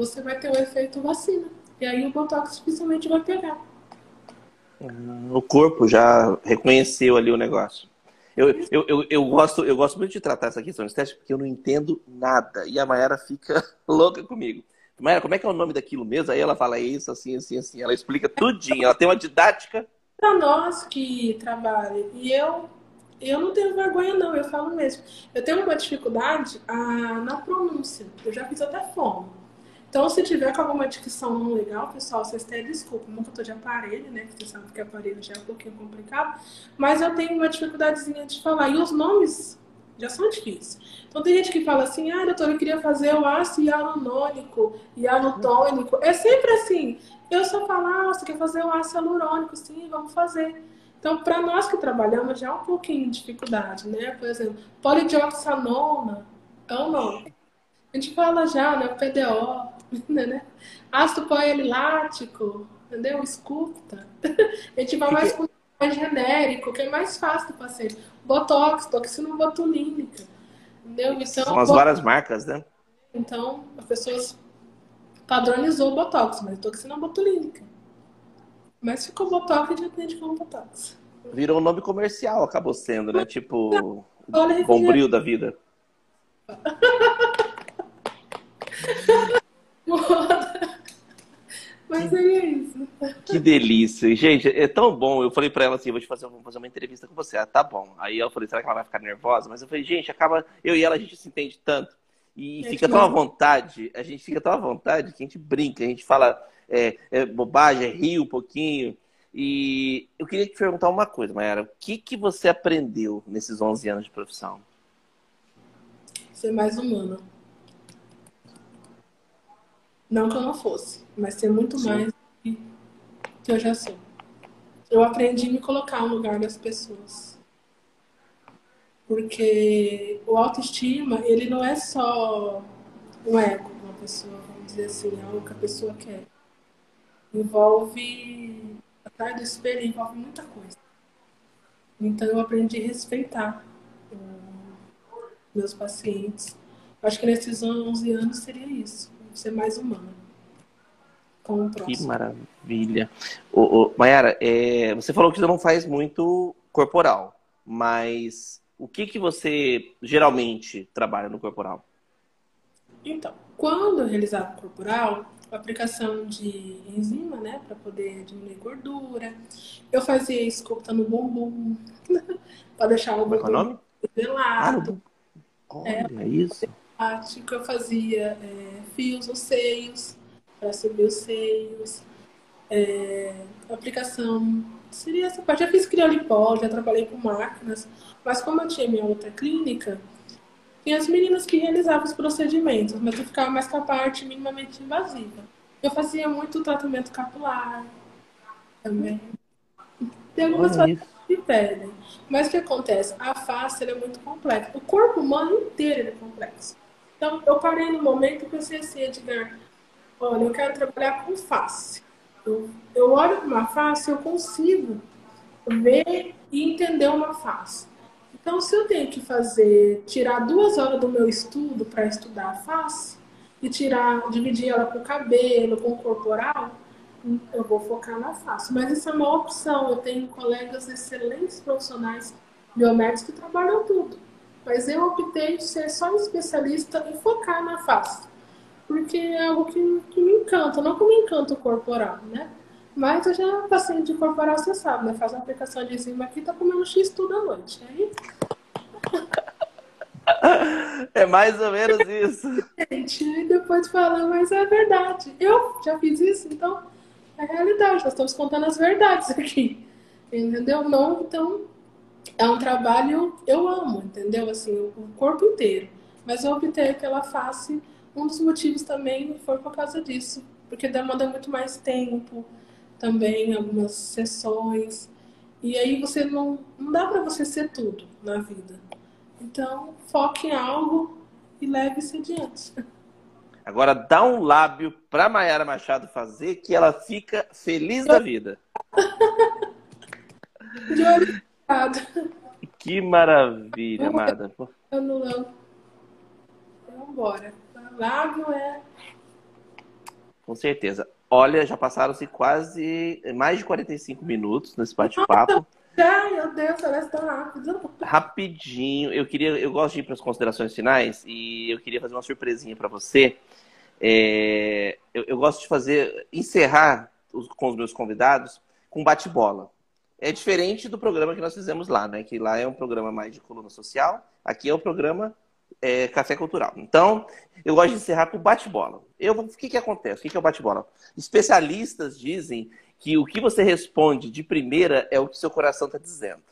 você vai ter o efeito vacina. E aí o Botox dificilmente vai pegar. O corpo já reconheceu ali o negócio. Eu, eu, eu, eu, gosto, eu gosto muito de tratar essa questão estética porque eu não entendo nada. E a Mayara fica louca comigo. Mayara, como é que é o nome daquilo mesmo? Aí ela fala isso, assim, assim, assim. Ela explica tudinho. Ela tem uma didática. Para nós que trabalham, e eu, eu não tenho vergonha, não, eu falo mesmo. Eu tenho uma dificuldade ah, na pronúncia. Eu já fiz até fono. Então, se tiver com alguma dicção não legal, pessoal, vocês têm desculpa. Nunca tô de aparelho, né? Porque você sabe que aparelho já é um pouquinho complicado. Mas eu tenho uma dificuldadezinha de falar. E os nomes já são difíceis. Então, tem gente que fala assim, ah, doutor, eu queria fazer o ácido hialurônico, hialutônico. É sempre assim. Eu só falo, ah, você quer fazer o ácido hialurônico? Sim, vamos fazer. Então, para nós que trabalhamos, já é um pouquinho de dificuldade, né? Por exemplo, polidioxanona é um nome. A gente fala já, né? PDO, né? Ácido lático, entendeu? Escuta. A gente vai mais com mais genérico, que é mais fácil do paciente. Botox, toxina botulínica. Entendeu? Então, São as várias marcas, né? Então, as pessoas padronizou o Botox, mas toxina botulínica. Mas ficou Botox e já atende como Botox. Virou um nome comercial, acabou sendo, né? Tipo, Bombril da vida. Mas é isso. Que delícia. Gente, é tão bom. Eu falei pra ela assim, vou te fazer, vou fazer uma entrevista com você. Tá bom. Aí eu falei, será que ela vai ficar nervosa? Mas eu falei, gente, acaba... Eu e ela, a gente se entende tanto. E fica tão à vontade, a gente fica tão à vontade que a gente brinca, a gente fala é, é bobagem, é ri um pouquinho. E eu queria te perguntar uma coisa, Mayara. O que, que você aprendeu nesses 11 anos de profissão? Ser mais humano. Não que eu não fosse, mas ser muito Sim. mais que eu já sou. Eu aprendi a me colocar no lugar das pessoas. Porque o autoestima, ele não é só o ego de uma pessoa, vamos dizer assim, é algo que a pessoa quer. Envolve, atrás do espelho, envolve muita coisa. Então eu aprendi a respeitar meus pacientes. Acho que nesses 11 anos seria isso ser mais humana. Com o próximo. Que maravilha. Ô, ô, Mayara, é, você falou que você não faz muito corporal, mas o que, que você geralmente trabalha no corporal? Então, quando eu realizava o corporal, a aplicação de enzima, né, para poder diminuir gordura, eu fazia esculta no bumbum, para deixar o bumbum é, é velado. Ah, Olha é, isso prática, eu fazia é, fios nos seios, para subir os seios, é, aplicação. Seria essa parte. Já fiz criolipol, já trabalhei com máquinas, mas como eu tinha minha outra clínica, tinha as meninas que realizavam os procedimentos, mas eu ficava mais com a parte minimamente invasiva. Eu fazia muito tratamento capilar também. Tem algumas coisas que pedem. Mas o que acontece? A face é muito complexa. O corpo humano inteiro é complexo. Então, eu parei no momento e pensei assim, Edgar, olha, eu quero trabalhar com face. Eu, eu olho para uma face, eu consigo ver e entender uma face. Então, se eu tenho que fazer, tirar duas horas do meu estudo para estudar a face e tirar, dividir ela com o cabelo, com o corporal, eu vou focar na face. Mas isso é uma opção. Eu tenho colegas excelentes profissionais biomédicos que trabalham tudo. Mas eu optei por ser só especialista e focar na face. Porque é algo que, que me encanta, não que me encanta o corporal, né? Mas eu já passei de corporal, você sabe, né? Faz uma aplicação de enzima aqui, tá comendo X tudo à noite. Aí. É mais ou menos isso. Gente, depois fala, mas é verdade. Eu já fiz isso, então é realidade. Nós estamos contando as verdades aqui. Entendeu? Não, então é um trabalho eu amo, entendeu? Assim, o corpo inteiro. Mas eu optei pela face. Um dos motivos também foi por causa disso, porque demanda muito mais tempo, também algumas sessões. E aí você não, não dá para você ser tudo na vida. Então, foque em algo e leve-se adiante. Agora dá um lábio para Mayara Machado fazer que ela fica feliz da vida. De olho Que maravilha, amada. Vamos embora. Lábio é. Com certeza. Olha, já passaram-se quase mais de 45 minutos nesse bate-papo. Ai, meu Deus, parece tão rápido. Rapidinho, eu queria, eu gosto de ir para as considerações finais e eu queria fazer uma surpresinha para você. É, eu, eu, gosto de fazer, encerrar os, com os meus convidados com bate-bola. É diferente do programa que nós fizemos lá, né? Que lá é um programa mais de coluna social. Aqui é o programa é, Café Cultural. Então, eu gosto de encerrar com bate-bola. Eu, o que, que acontece? O que, que é o bate-bola? Especialistas dizem que o que você responde de primeira é o que seu coração está dizendo.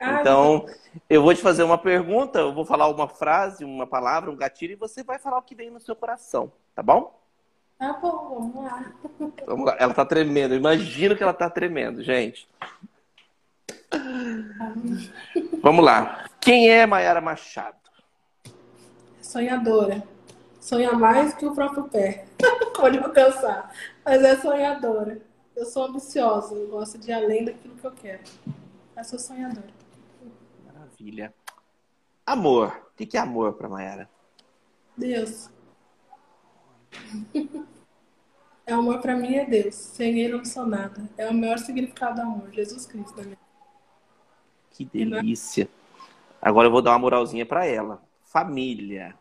então, eu vou te fazer uma pergunta, eu vou falar uma frase, uma palavra, um gatilho, e você vai falar o que vem no seu coração, tá bom? Tá bom, vamos lá. Vamos lá. Ela tá tremendo, imagino que ela tá tremendo, gente. Vamos lá. Quem é Mayara Machado? Sonhadora. Sonha mais que o próprio pé. Pode alcançar. Mas é sonhadora. Eu sou ambiciosa. Eu gosto de ir além daquilo que eu quero. Eu sou sonhadora. Maravilha. Amor. O que é amor para Mayara? Deus. É amor para mim é Deus. Sem ele eu não sou nada. É o maior significado do amor. Jesus Cristo na minha que delícia. Agora eu vou dar uma moralzinha para ela. Família.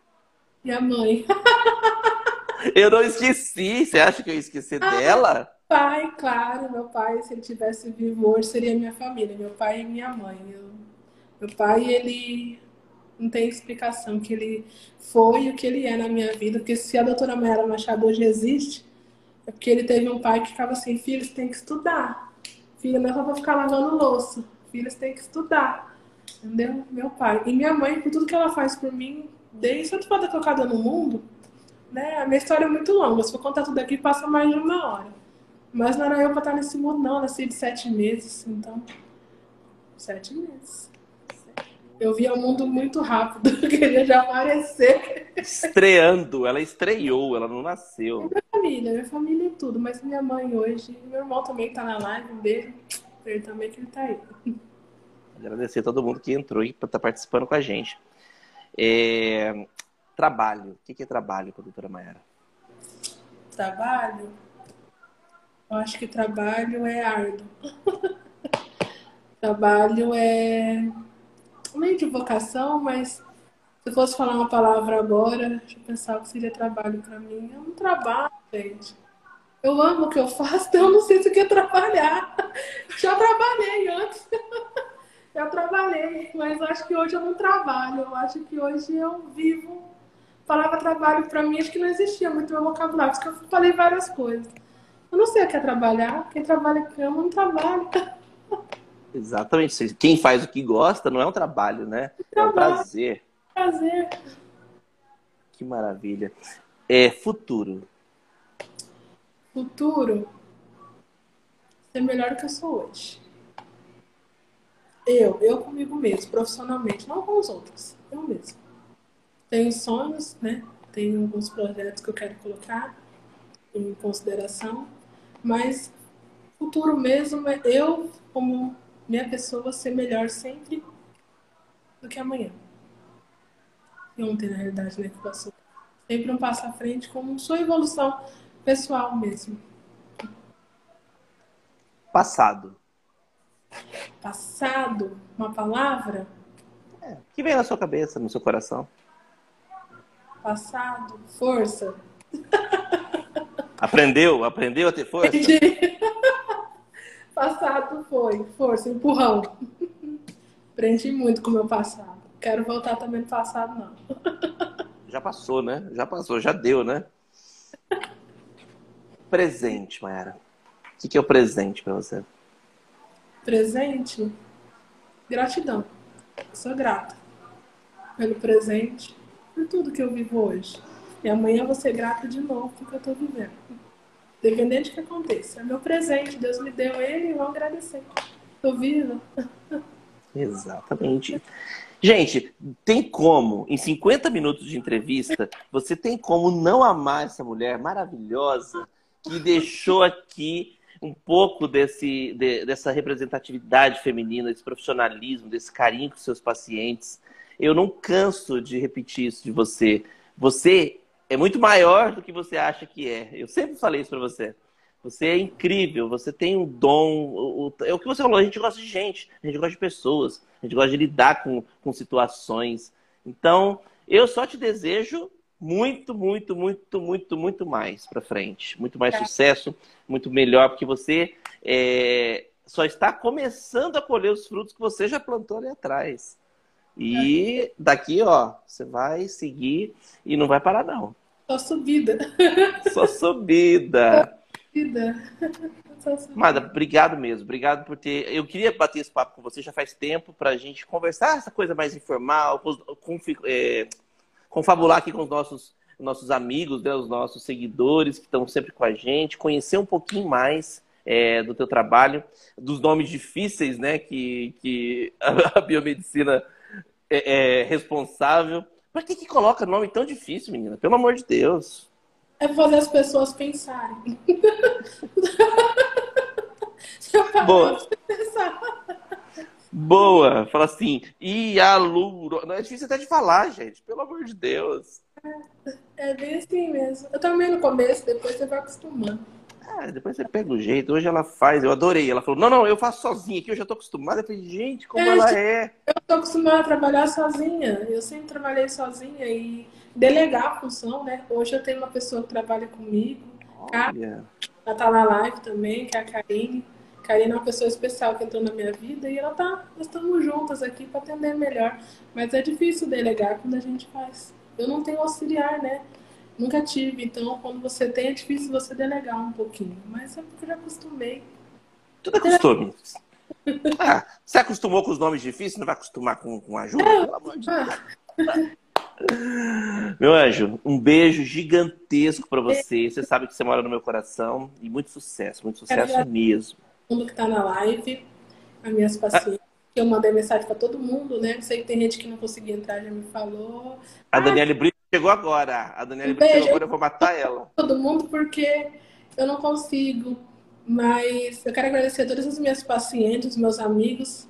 E a mãe. eu não esqueci. Você acha que eu ia esquecer ah, dela? Pai, claro. Meu pai, se ele tivesse vivo hoje, seria minha família. Meu pai e minha mãe. Eu... Meu pai, ele não tem explicação que ele foi o que ele é na minha vida. Porque se a doutora Mayara Machado hoje existe, é porque ele teve um pai que ficava assim, filho, você tem que estudar. Filha, não é só pra ficar lavando louça filhas têm que estudar. Entendeu? Meu pai. E minha mãe, por tudo que ela faz por mim, desde de ter tocada no mundo, né? A minha história é muito longa. Se for contar tudo aqui, passa mais de uma hora. Mas não era eu pra estar nesse mundo, não. Eu nasci de sete meses, então. Sete meses. Eu vi o mundo muito rápido, eu queria já aparecer. Estreando, ela estreou, ela não nasceu. Minha família, minha família e tudo, mas minha mãe hoje, meu irmão também tá na live, um beijo ele também que ele tá aí. Agradecer a todo mundo que entrou e está participando com a gente. É... Trabalho. O que é trabalho doutora Mayara? Trabalho? Eu acho que trabalho é árduo. trabalho é meio de vocação, mas se fosse falar uma palavra agora, eu pensar o que seria trabalho para mim. É um trabalho, gente. Eu amo o que eu faço, então eu não sei se eu quer trabalhar. Já trabalhei antes. Já trabalhei, mas acho que hoje eu não trabalho. Eu acho que hoje eu vivo. A palavra trabalho para mim acho que não existia muito meu vocabulário, porque eu falei várias coisas. Eu não sei o que é trabalhar. Quem trabalha em cama não trabalha. Exatamente. Quem faz o que gosta não é um trabalho, né? É um prazer. Prazer. Que maravilha. É futuro. Futuro ser melhor do que eu sou hoje. Eu, eu comigo mesmo, profissionalmente, não com os outros, eu mesmo. Tenho sonhos, né? Tenho alguns projetos que eu quero colocar em consideração, mas futuro mesmo é eu, como minha pessoa, ser melhor sempre do que amanhã. E ontem, na realidade, né, que passou. Sempre um passo à frente com sua evolução pessoal mesmo. Passado. Passado? Uma palavra? É, que vem na sua cabeça, no seu coração? Passado? Força. Aprendeu? Aprendeu a ter força? passado foi força, empurrão. Aprendi muito com o meu passado. quero voltar também no passado, não. Já passou, né? Já passou, já deu, né? Presente, Mayara. O que é o presente para você? Presente? Gratidão. Eu sou grata pelo presente, por tudo que eu vivo hoje. E amanhã eu vou ser grata de novo porque eu estou vivendo. Dependente do que aconteça. É meu presente, Deus me deu ele e vou agradecer. Estou viva. Exatamente. Gente, tem como, em 50 minutos de entrevista, você tem como não amar essa mulher maravilhosa que deixou aqui um pouco desse, de, dessa representatividade feminina, desse profissionalismo, desse carinho com seus pacientes. Eu não canso de repetir isso de você. Você é muito maior do que você acha que é. Eu sempre falei isso para você. Você é incrível, você tem um dom. É o que você falou, a gente gosta de gente, a gente gosta de pessoas, a gente gosta de lidar com, com situações. Então, eu só te desejo muito, muito, muito, muito, muito mais para frente. Muito mais é. sucesso, muito melhor, porque você é, só está começando a colher os frutos que você já plantou ali atrás. E daqui, ó, você vai seguir e não vai parar, não. Só subida. Só subida. subida. Mada, obrigado mesmo. Obrigado por ter. Eu queria bater esse papo com você já faz tempo para a gente conversar essa coisa mais informal, com, com, é, confabular aqui com os nossos, nossos amigos, né, os nossos seguidores que estão sempre com a gente, conhecer um pouquinho mais é, do teu trabalho, dos nomes difíceis, né, que, que a biomedicina é, é responsável. Por que, que coloca nome tão difícil, menina? Pelo amor de Deus. É fazer as pessoas pensarem. Boa. Boa. Fala assim, Ialuro. Não é difícil até de falar, gente. Pelo amor de Deus. É, é bem assim mesmo. Eu também no começo, depois você vai acostumando. Ah, depois você pega o jeito. Hoje ela faz, eu adorei. Ela falou: não, não, eu faço sozinha aqui, eu já tô acostumada. Eu falei, gente, como é, ela é. Eu tô acostumada a trabalhar sozinha. Eu sempre trabalhei sozinha e delegar a função, né? Hoje eu tenho uma pessoa que trabalha comigo. Olha. Ela tá na live também, que é a Karine. A Karine é uma pessoa especial que entrou na minha vida e ela tá. Nós estamos juntas aqui para atender melhor. Mas é difícil delegar quando a gente faz. Eu não tenho auxiliar, né? Nunca tive, então quando você tem é difícil você delegar um pouquinho. Mas é porque eu já acostumei. Tudo é costume. ah, você acostumou com os nomes difíceis, não vai acostumar com, com ajuda? É. Pelo amor de Deus. Meu anjo, um beijo gigantesco para você. Você sabe que você mora no meu coração e muito sucesso, muito sucesso mesmo. Todo mundo que tá na live, as minhas pacientes. Ah. Eu mandei mensagem para todo mundo, né? Sei que tem gente que não conseguia entrar, já me falou. A Daniela Brito chegou agora. A Daniela um chegou agora, eu vou matar ela. Todo mundo, porque eu não consigo. Mas eu quero agradecer a todas as minhas pacientes, meus amigos.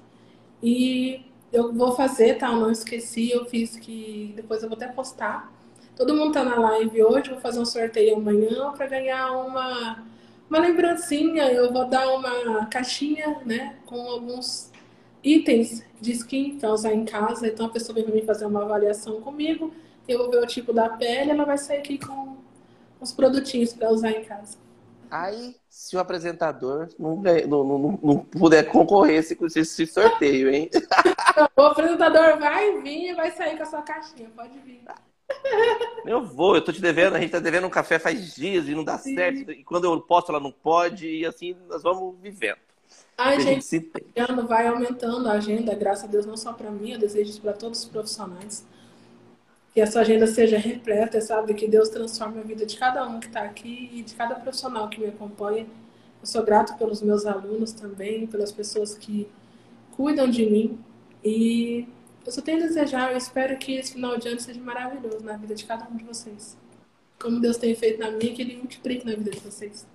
E eu vou fazer, tá? Eu não esqueci, eu fiz que depois eu vou até postar. Todo mundo tá na live hoje, vou fazer um sorteio amanhã para ganhar uma, uma lembrancinha. Eu vou dar uma caixinha, né, com alguns itens de skin para usar em casa. Então a pessoa vem mim fazer uma avaliação comigo eu vou ver o tipo da pele, ela vai sair aqui com uns produtinhos para usar em casa. Aí, se o apresentador não, não, não, não puder concorrer com esse sorteio, hein? o apresentador vai vir e vai sair com a sua caixinha, pode vir. Eu vou, eu tô te devendo, a gente tá devendo um café faz dias e não dá Sim. certo. E quando eu posto, ela não pode, e assim nós vamos vivendo. A gente, se... ano vai aumentando a agenda, graças a Deus, não só para mim, eu desejo isso para todos os profissionais que a sua agenda seja repleta, sabe? Que Deus transforme a vida de cada um que está aqui e de cada profissional que me acompanha. Eu sou grato pelos meus alunos também, pelas pessoas que cuidam de mim. E eu só tenho a desejar, eu espero que esse final de ano seja maravilhoso na vida de cada um de vocês. Como Deus tem feito na minha, que Ele multiplique na vida de vocês.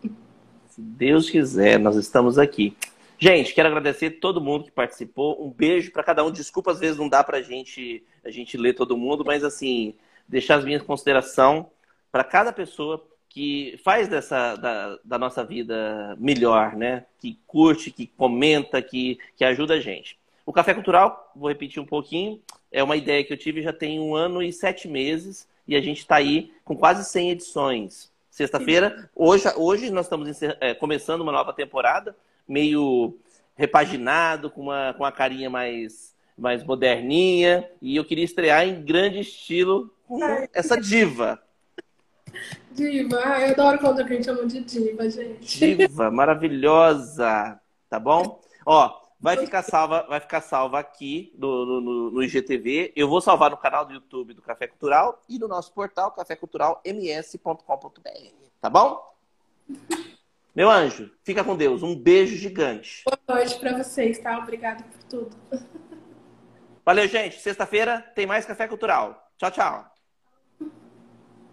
Se Deus quiser, nós estamos aqui. Gente, quero agradecer todo mundo que participou. Um beijo para cada um. Desculpa, às vezes não dá para gente, a gente ler todo mundo, mas assim, deixar as minhas considerações para cada pessoa que faz dessa da, da, nossa vida melhor, né? Que curte, que comenta, que, que ajuda a gente. O Café Cultural, vou repetir um pouquinho, é uma ideia que eu tive já tem um ano e sete meses e a gente está aí com quase 100 edições. Sexta-feira, hoje, hoje nós estamos é, começando uma nova temporada meio repaginado, com uma, com uma carinha mais, mais moderninha. E eu queria estrear em grande estilo com essa diva. Diva, ah, eu adoro quando a gente chama de diva, gente. Diva, maravilhosa, tá bom? Ó, vai ficar salva, vai ficar salva aqui no, no, no IGTV. Eu vou salvar no canal do YouTube do Café Cultural e no nosso portal caféculturalms.com.br, tá bom? Meu anjo, fica com Deus. Um beijo gigante. Boa noite para vocês, tá? Obrigada por tudo. Valeu, gente. Sexta-feira tem mais Café Cultural. Tchau, tchau.